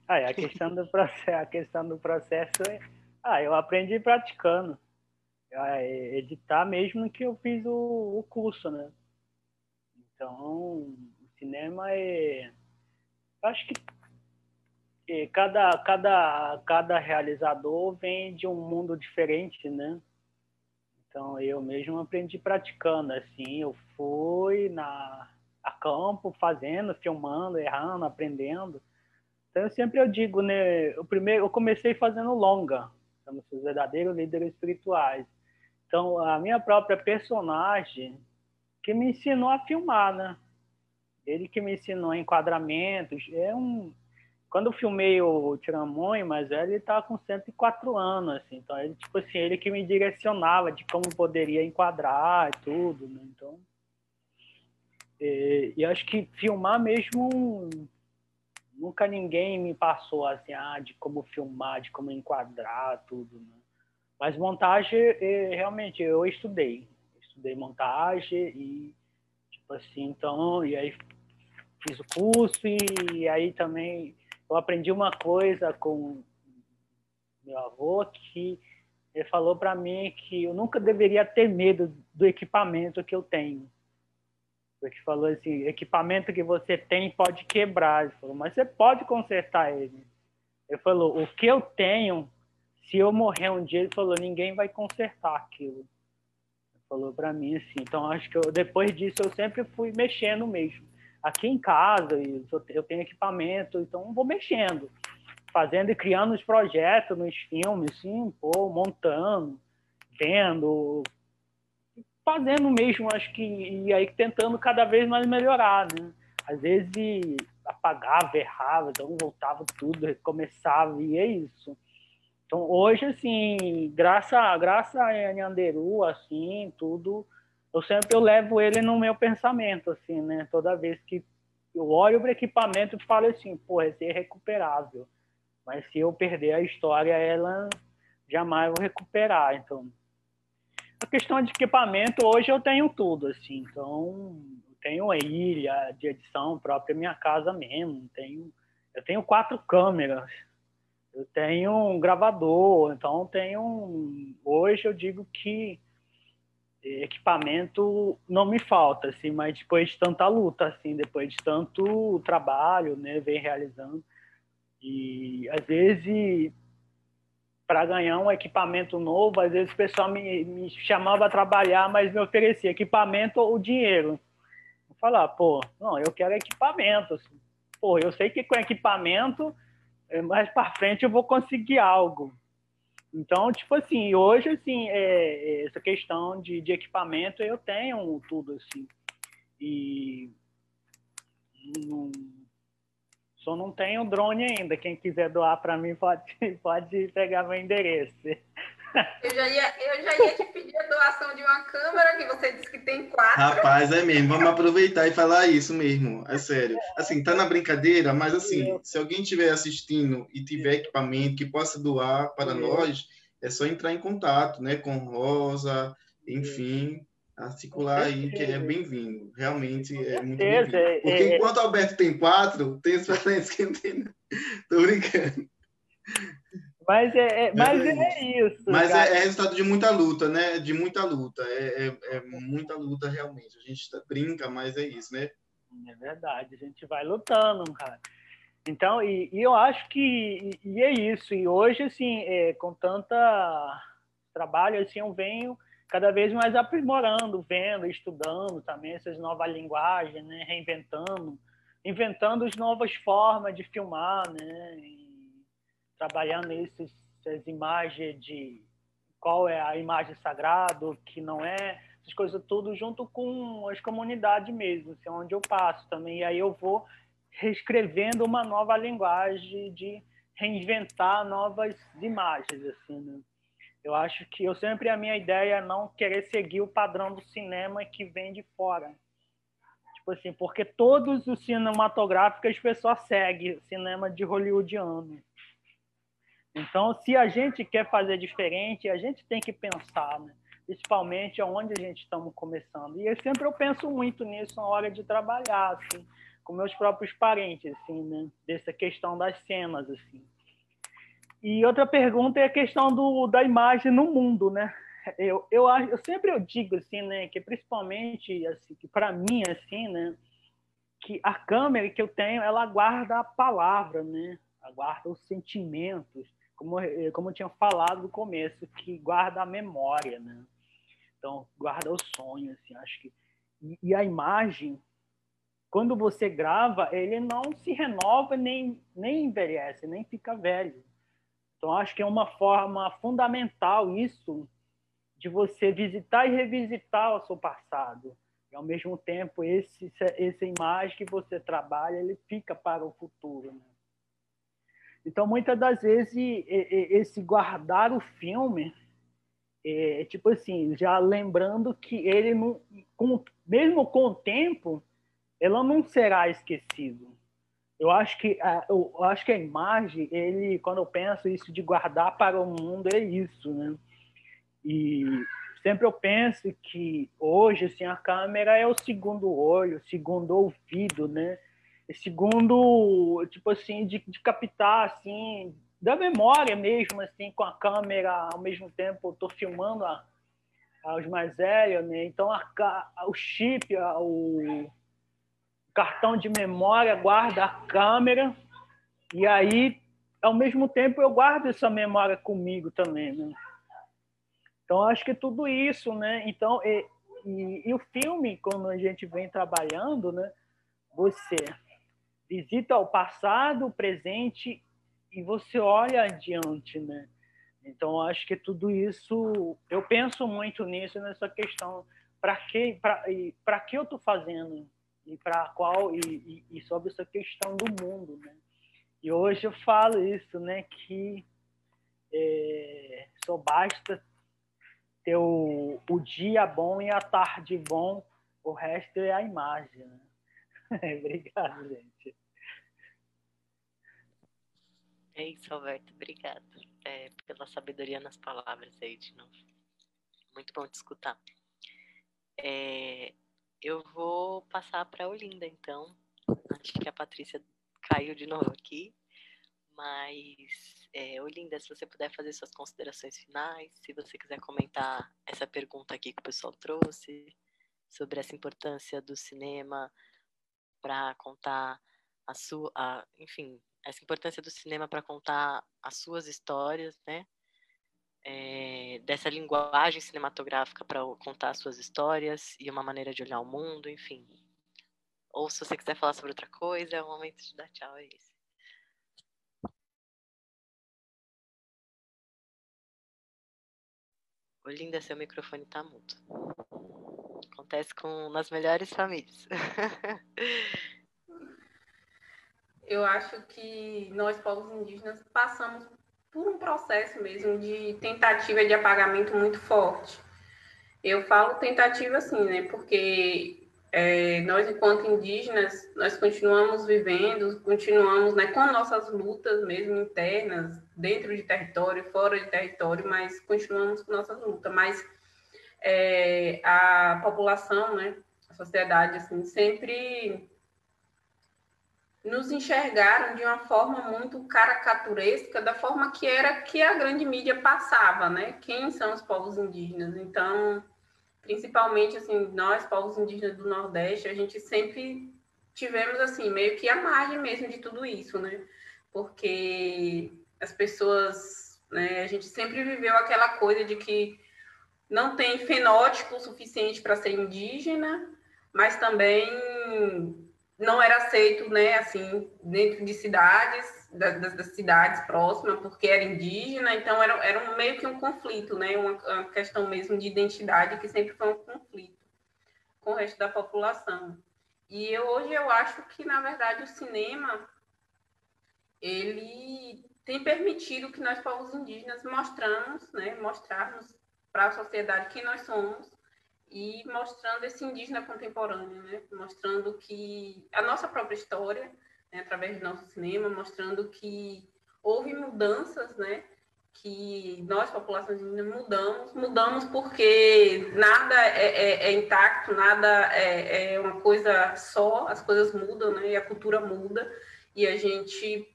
Ah, a questão do processo, a questão do processo é, ah, eu aprendi praticando. É, editar mesmo que eu fiz o, o curso, né? Então, o cinema é, acho que cada, cada, cada realizador vem de um mundo diferente, né? Então eu mesmo aprendi praticando, assim, eu fui na a campo fazendo, filmando, errando, aprendendo. Então eu sempre eu digo, né, o primeiro eu comecei fazendo longa, somos os verdadeiros líderes espirituais. Então a minha própria personagem que me ensinou a filmar, né? Ele que me ensinou enquadramentos, é um quando eu filmei o Tiramões, mas ele tá com 104 anos, assim, então ele, tipo assim, ele que me direcionava de como poderia enquadrar e tudo, né? Então, e, e acho que filmar mesmo nunca ninguém me passou assim, ah, de como filmar, de como enquadrar tudo, né? Mas montagem, realmente, eu estudei. Estudei montagem e, tipo assim, então, e aí fiz o curso e aí também eu aprendi uma coisa com meu avô que ele falou para mim que eu nunca deveria ter medo do equipamento que eu tenho. Porque falou assim, equipamento que você tem pode quebrar. Ele falou, mas você pode consertar ele. Ele falou, o que eu tenho, se eu morrer um dia, ele falou, ninguém vai consertar aquilo. Ele falou para mim assim. Então acho que eu, depois disso eu sempre fui mexendo mesmo aqui em casa, eu tenho equipamento, então vou mexendo, fazendo e criando os projetos nos filmes, sim, pô, montando, vendo, fazendo mesmo, acho que, e aí tentando cada vez mais melhorar, né? Às vezes apagava, errava, então voltava tudo, recomeçava, e é isso. Então, hoje, assim, graças, graças a Nhanderu, assim, tudo, eu sempre eu levo ele no meu pensamento, assim, né? Toda vez que eu olho para o equipamento e falo assim, pô, esse é recuperável. Mas se eu perder a história, ela jamais vou recuperar. Então, a questão de equipamento, hoje eu tenho tudo, assim. Então, eu tenho a ilha de edição própria minha casa mesmo. Tenho, eu tenho quatro câmeras. Eu tenho um gravador. Então, tenho... Hoje eu digo que equipamento não me falta, assim, mas depois de tanta luta, assim, depois de tanto trabalho, né, vem realizando. E às vezes para ganhar um equipamento novo, às vezes o pessoal me, me chamava a trabalhar, mas me oferecia equipamento ou dinheiro. Eu falava, pô, não, eu quero equipamento. Assim. Pô, eu sei que com equipamento, eh, mais para frente eu vou conseguir algo. Então, tipo assim, hoje, assim, é, é, essa questão de, de equipamento, eu tenho tudo, assim. E não, só não tenho drone ainda. Quem quiser doar para mim pode, pode pegar meu endereço. Eu já, ia, eu já ia te pedir a doação de uma câmera, que você disse que tem quatro. Rapaz, é mesmo. Vamos aproveitar e falar isso mesmo. É sério. Assim, tá na brincadeira, mas assim, se alguém estiver assistindo e tiver equipamento que possa doar para nós, é só entrar em contato, né? Com Rosa, enfim articular aí, que é bem-vindo. Realmente é muito bem-vindo. É, Porque é, enquanto o Alberto tem quatro, tem os presentes que não tem. Tô brincando. Mas é, é mas é isso. Mas é, é, resultado de muita luta, né? De muita luta. É, é, é, muita luta, realmente. A gente tá, brinca, mas é isso, né? É verdade. A gente vai lutando, cara. Então, e, e eu acho que e, e, é isso. E hoje, assim, é, com tanta trabalho, assim, eu venho cada vez mais aprimorando, vendo, estudando também essas novas linguagens, né? reinventando, inventando as novas formas de filmar, né? E trabalhando esses, essas imagens de qual é a imagem sagrada, que não é, essas coisas tudo junto com as comunidades mesmo, assim, onde eu passo também. E aí eu vou reescrevendo uma nova linguagem de reinventar novas imagens, assim, né? Eu acho que eu sempre a minha ideia é não querer seguir o padrão do cinema que vem de fora. Tipo assim, porque todos os cinematográficos as pessoas seguem cinema de hollywoodiano. Então, se a gente quer fazer diferente, a gente tem que pensar, né? principalmente aonde a gente estamos começando. E eu sempre eu penso muito nisso na hora de trabalhar, assim, com meus próprios parentes, assim, né? dessa questão das cenas, assim. E outra pergunta é a questão do, da imagem no mundo, né? Eu, eu, eu sempre eu digo assim, né, que principalmente assim, que para mim assim, né, que a câmera que eu tenho, ela guarda a palavra, né? Ela guarda os sentimentos, como como eu tinha falado no começo, que guarda a memória, né? Então, guarda o sonho, assim, acho que e, e a imagem quando você grava, ele não se renova nem nem envelhece, nem fica velho então, acho que é uma forma fundamental isso de você visitar e revisitar o seu passado. E, ao mesmo tempo, esse, essa imagem que você trabalha, ele fica para o futuro. Né? Então, muitas das vezes, esse guardar o filme, é, tipo assim, já lembrando que ele, não, com, mesmo com o tempo, ela não será esquecido eu acho que a, eu acho que a imagem, ele, quando eu penso isso de guardar para o mundo, é isso, né? E sempre eu penso que hoje, assim, a câmera é o segundo olho, o segundo ouvido, né? Segundo, tipo assim, de, de captar, assim, da memória mesmo, assim, com a câmera, ao mesmo tempo, eu estou filmando a, os mais velhos, né? Então, a, a, o chip, a, o cartão de memória, guarda a câmera, e aí, ao mesmo tempo, eu guardo essa memória comigo também, né? Então, acho que tudo isso, né? Então, e, e, e, o filme, quando a gente vem trabalhando, né? Você visita o passado, o presente, e você olha adiante, né? Então, acho que tudo isso, eu penso muito nisso, nessa questão, para que, para que eu estou fazendo e para qual e, e, sobre essa questão do mundo, né? E hoje eu falo isso, né? Que é, só basta ter o, o dia bom e a tarde bom, o resto é a imagem. Né? Obrigado, gente. É isso, Alberto. Obrigado é, pela sabedoria nas palavras aí de novo. Muito bom te escutar. É, eu vou passar para a Olinda, então. Acho que a Patrícia caiu de novo aqui, mas É, Olinda, se você puder fazer suas considerações finais, se você quiser comentar essa pergunta aqui que o pessoal trouxe sobre essa importância do cinema para contar a sua, a, enfim, essa importância do cinema para contar as suas histórias, né? É, dessa linguagem cinematográfica para contar as suas histórias e uma maneira de olhar o mundo, enfim. Ou se você quiser falar sobre outra coisa, é o momento de dar tchau, é esse. Olinda, seu microfone está mudo. Acontece com nas melhores famílias. Eu acho que nós, povos indígenas, passamos por um processo mesmo de tentativa de apagamento muito forte. Eu falo tentativa assim, né? Porque é, nós, enquanto indígenas, nós continuamos vivendo, continuamos né, com nossas lutas mesmo internas, dentro de território, fora de território, mas continuamos com nossas lutas. Mas é, a população, né, a sociedade, assim, sempre nos enxergaram de uma forma muito caricaturesca da forma que era que a grande mídia passava, né? Quem são os povos indígenas? Então, principalmente assim, nós povos indígenas do Nordeste, a gente sempre tivemos assim meio que a margem mesmo de tudo isso, né? Porque as pessoas, né, a gente sempre viveu aquela coisa de que não tem fenótipo suficiente para ser indígena, mas também não era aceito, né, assim, dentro de cidades, das, das cidades próximas, porque era indígena, então era, era um, meio que um conflito, né, uma, uma, questão mesmo de identidade que sempre foi um conflito com o resto da população. E eu, hoje eu acho que, na verdade, o cinema, ele tem permitido que nós, povos indígenas, mostramos, né, mostrarmos para a sociedade quem nós somos, e mostrando esse indígena contemporâneo, né? mostrando que a nossa própria história, né? através do nosso cinema, mostrando que houve mudanças, né? que nós, populações indígenas, mudamos, mudamos porque nada é, é, é intacto, nada é, é, uma coisa só, as coisas mudam, né? e a cultura muda, e a gente,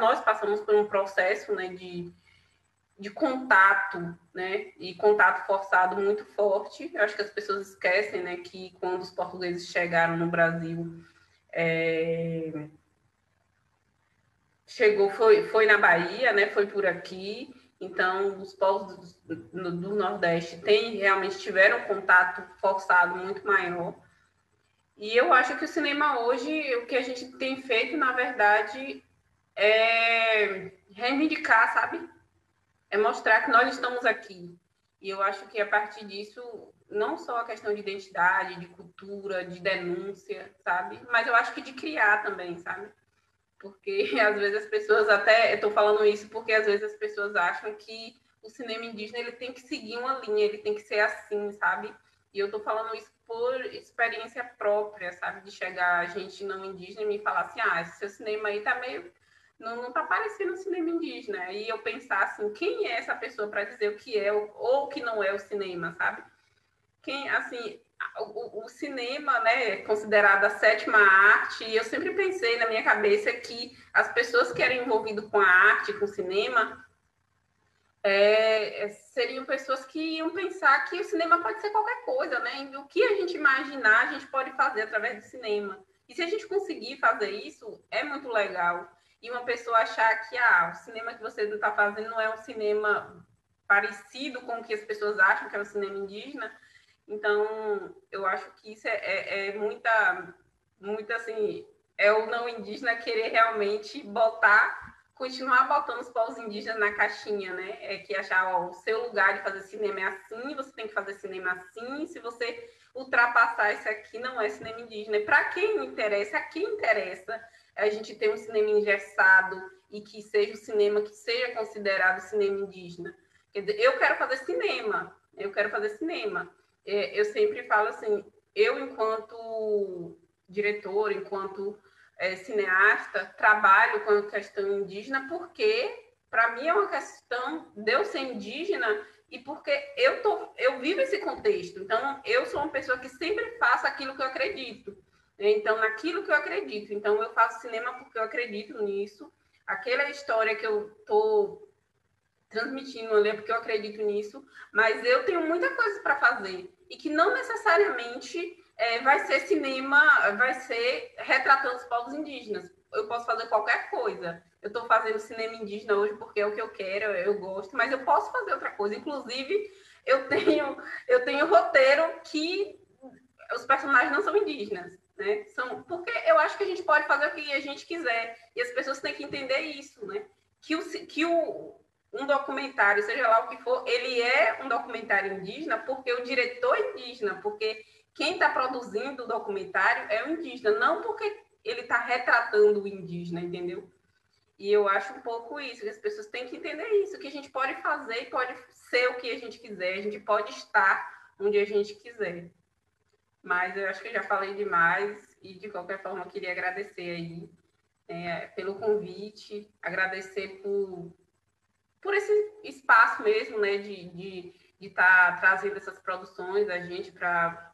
nós passamos por um processo né? de de contato, né, e contato forçado muito forte. Eu acho que as pessoas esquecem, né, que quando os portugueses chegaram no Brasil, é... chegou, foi, foi na Bahia, né, foi por aqui. Então, os povos do, do, do Nordeste têm, realmente tiveram contato forçado muito maior. E eu acho que o cinema hoje, o que a gente tem feito, na verdade, é reivindicar, sabe? É mostrar que nós estamos aqui. E eu acho que a partir disso, não só a questão de identidade, de cultura, de denúncia, sabe? Mas eu acho que de criar também, sabe? Porque às vezes as pessoas até, estou falando isso porque às vezes as pessoas acham que o cinema indígena ele tem que seguir uma linha, ele tem que ser assim, sabe? E eu estou falando isso por experiência própria, sabe? De chegar a gente não indígena e me falar assim, ah, esse seu cinema aí tá meio não, não tá parecendo cinema indígena. E eu pensar assim, quem é essa pessoa para dizer o que é ou o que não é o cinema, sabe? Quem, assim, o, o, cinema, né, é considerado a sétima arte, e eu sempre pensei na minha cabeça que as pessoas que eram envolvidas com a arte, com o cinema, é, seriam pessoas que iam pensar que o cinema pode ser qualquer coisa, né? O que a gente imaginar, a gente pode fazer através do cinema. E se a gente conseguir fazer isso, é muito legal e uma pessoa achar que ah, o cinema que você está fazendo não é um cinema parecido com o que as pessoas acham que é um cinema indígena. Então, eu acho que isso é, é, é muita, muita assim, é o não indígena querer realmente botar, continuar botando os povos indígenas na caixinha, né? É que achar, ó, o seu lugar de fazer cinema é assim, você tem que fazer cinema assim, se você ultrapassar isso aqui, não é cinema indígena. Para quem interessa, a quem interessa a gente ter um cinema engessado e que seja o cinema que seja considerado cinema indígena. Quer dizer, eu quero fazer cinema, eu quero fazer cinema. É, eu sempre falo assim, eu enquanto diretor, enquanto é, cineasta, trabalho com a questão indígena porque para mim é uma questão de eu ser indígena e porque eu tô, eu vivo esse contexto. Então eu sou uma pessoa que sempre faço aquilo que eu acredito. Então, naquilo que eu acredito. Então, eu faço cinema porque eu acredito nisso. aquela história que eu tô transmitindo ali, porque eu acredito nisso, mas eu tenho muita coisa para fazer e que não necessariamente é, vai ser cinema, vai ser retratando os povos indígenas. Eu posso fazer qualquer coisa. Eu estou fazendo cinema indígena hoje porque é o que eu quero, eu gosto, mas eu posso fazer outra coisa. Inclusive, eu tenho, eu tenho roteiro que os personagens não são indígenas. Né? São, porque eu acho que a gente pode fazer o que a gente quiser. E as pessoas têm que entender isso, né? Que o, que o, um documentário, seja lá o que for, ele é um documentário indígena porque o diretor é indígena, porque quem está produzindo o documentário é o indígena, não porque ele está retratando o indígena, entendeu? E eu acho um pouco isso, que as pessoas têm que entender isso, que a gente pode fazer e pode ser o que a gente quiser, a gente pode estar onde a gente quiser. Mas eu acho que eu já falei demais e, de qualquer forma, eu queria agradecer aí é, pelo convite, agradecer por, por esse espaço mesmo, né, de estar de, de tá trazendo essas produções da gente para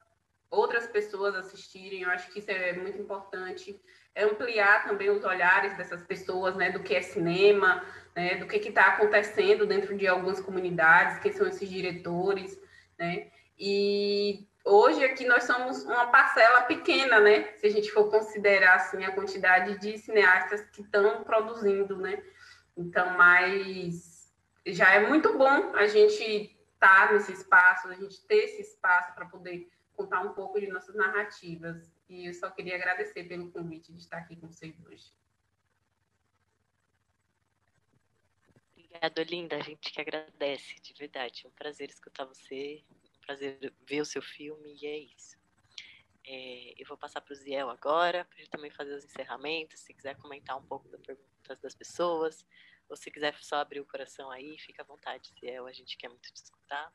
outras pessoas assistirem. Eu acho que isso é muito importante. É ampliar também os olhares dessas pessoas, né, do que é cinema, né, do que está acontecendo dentro de algumas comunidades, quem são esses diretores, né, e hoje aqui nós somos uma parcela pequena, né? Se a gente for considerar assim a quantidade de cineastas que estão produzindo, né? Então, mas já é muito bom a gente estar tá nesse espaço, a gente ter esse espaço para poder contar um pouco de nossas narrativas. E eu só queria agradecer pelo convite de estar aqui com vocês hoje. Obrigada, Linda. A gente que agradece, de verdade. É um prazer escutar você prazer ver o seu filme e é isso. É, eu vou passar para o Ziel agora, para ele também fazer os encerramentos. Se quiser comentar um pouco das perguntas das pessoas, ou se quiser só abrir o coração aí, fica à vontade, Ziel. A gente quer muito te escutar.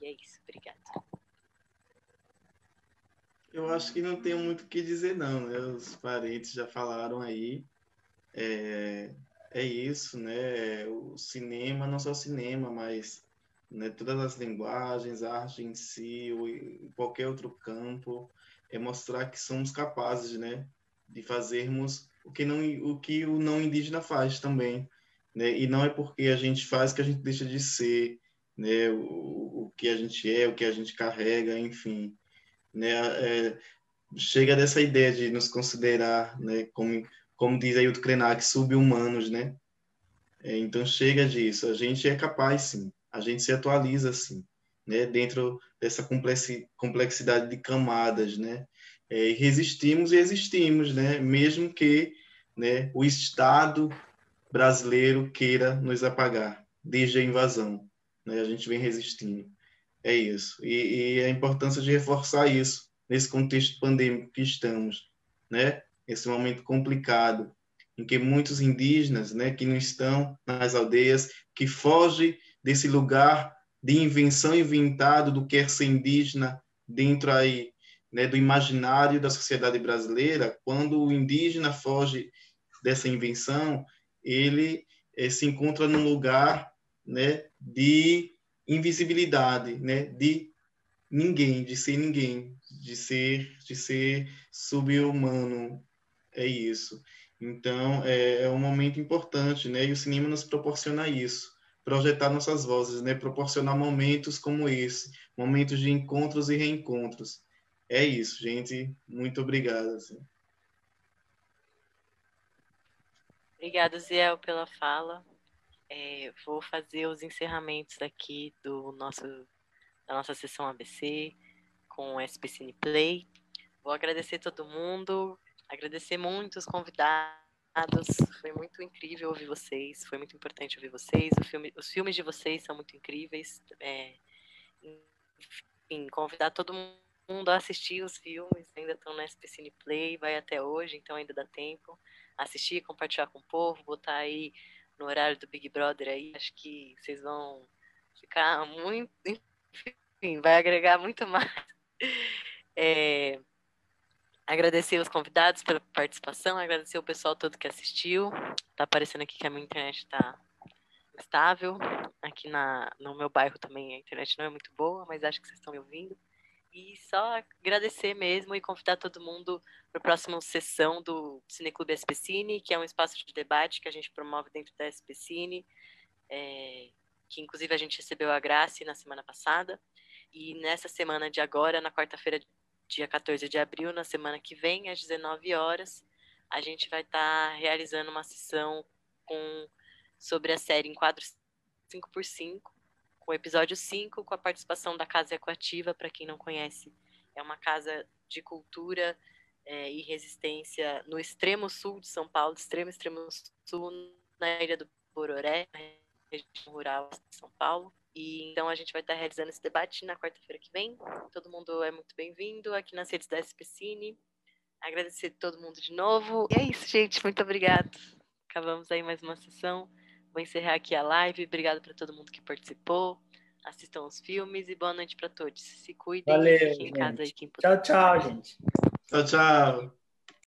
E é isso. Obrigada. Eu acho que não tenho muito o que dizer, não. Né? Os parentes já falaram aí. É, é isso, né? O cinema, não só o cinema, mas né, todas as linguagens, a arte em si, ou qualquer outro campo, é mostrar que somos capazes, né, de fazermos o que não o que o não indígena faz também, né? E não é porque a gente faz que a gente deixa de ser, né, o, o que a gente é, o que a gente carrega, enfim, né? É, chega dessa ideia de nos considerar, né, como como diz aí o Krenak, sub-humanos, né? É, então chega disso, a gente é capaz sim a gente se atualiza assim, né, dentro dessa complexidade de camadas, né, é, resistimos e existimos, né, mesmo que né, o Estado brasileiro queira nos apagar desde a invasão, né, a gente vem resistindo, é isso, e, e a importância de reforçar isso nesse contexto pandêmico que estamos, né, esse momento complicado em que muitos indígenas, né, que não estão nas aldeias, que fogem desse lugar de invenção inventado do que é ser indígena dentro aí né, do imaginário da sociedade brasileira, quando o indígena foge dessa invenção, ele eh, se encontra num lugar né, de invisibilidade, né, de ninguém, de ser ninguém, de ser de ser subhumano, é isso. Então é, é um momento importante, né? E o cinema nos proporciona isso projetar nossas vozes, né? Proporcionar momentos como esse, momentos de encontros e reencontros. É isso, gente. Muito obrigado. Assim. Obrigada, Ziel, pela fala. É, vou fazer os encerramentos aqui do nosso, da nossa sessão ABC com o SP Cine Play. Vou agradecer todo mundo, agradecer muito os convidados foi muito incrível ouvir vocês, foi muito importante ouvir vocês. Filme, os filmes de vocês são muito incríveis. É, enfim, convidar todo mundo a assistir os filmes, ainda estão na SPCine Play, vai até hoje, então ainda dá tempo. Assistir, compartilhar com o povo, botar aí no horário do Big Brother aí, acho que vocês vão ficar muito. Enfim, vai agregar muito mais. É, Agradecer os convidados pela participação, agradecer o pessoal todo que assistiu. Tá aparecendo aqui que a minha internet está estável. Aqui na, no meu bairro também a internet não é muito boa, mas acho que vocês estão me ouvindo. E só agradecer mesmo e convidar todo mundo para a próxima sessão do Cineclube SPCine, que é um espaço de debate que a gente promove dentro da SPCine, é, que inclusive a gente recebeu a Graça na semana passada. E nessa semana de agora, na quarta-feira, dia 14 de abril, na semana que vem, às 19 horas, a gente vai estar tá realizando uma sessão com, sobre a série em quadros 5x5, com o episódio 5, com a participação da Casa Equativa, para quem não conhece, é uma casa de cultura é, e resistência no extremo sul de São Paulo, extremo, extremo sul, na ilha do Bororé, região rural de São Paulo. E então a gente vai estar realizando esse debate na quarta-feira que vem. Todo mundo é muito bem-vindo aqui nas redes da SPCine. Agradecer todo mundo de novo. E é isso, gente. Muito obrigado. Acabamos aí mais uma sessão. Vou encerrar aqui a live. Obrigado para todo mundo que participou. Assistam os filmes e boa noite para todos. Se cuidem Valeu, fiquem em casa aí quem puder. Tchau, tchau, gente. Tchau, tchau.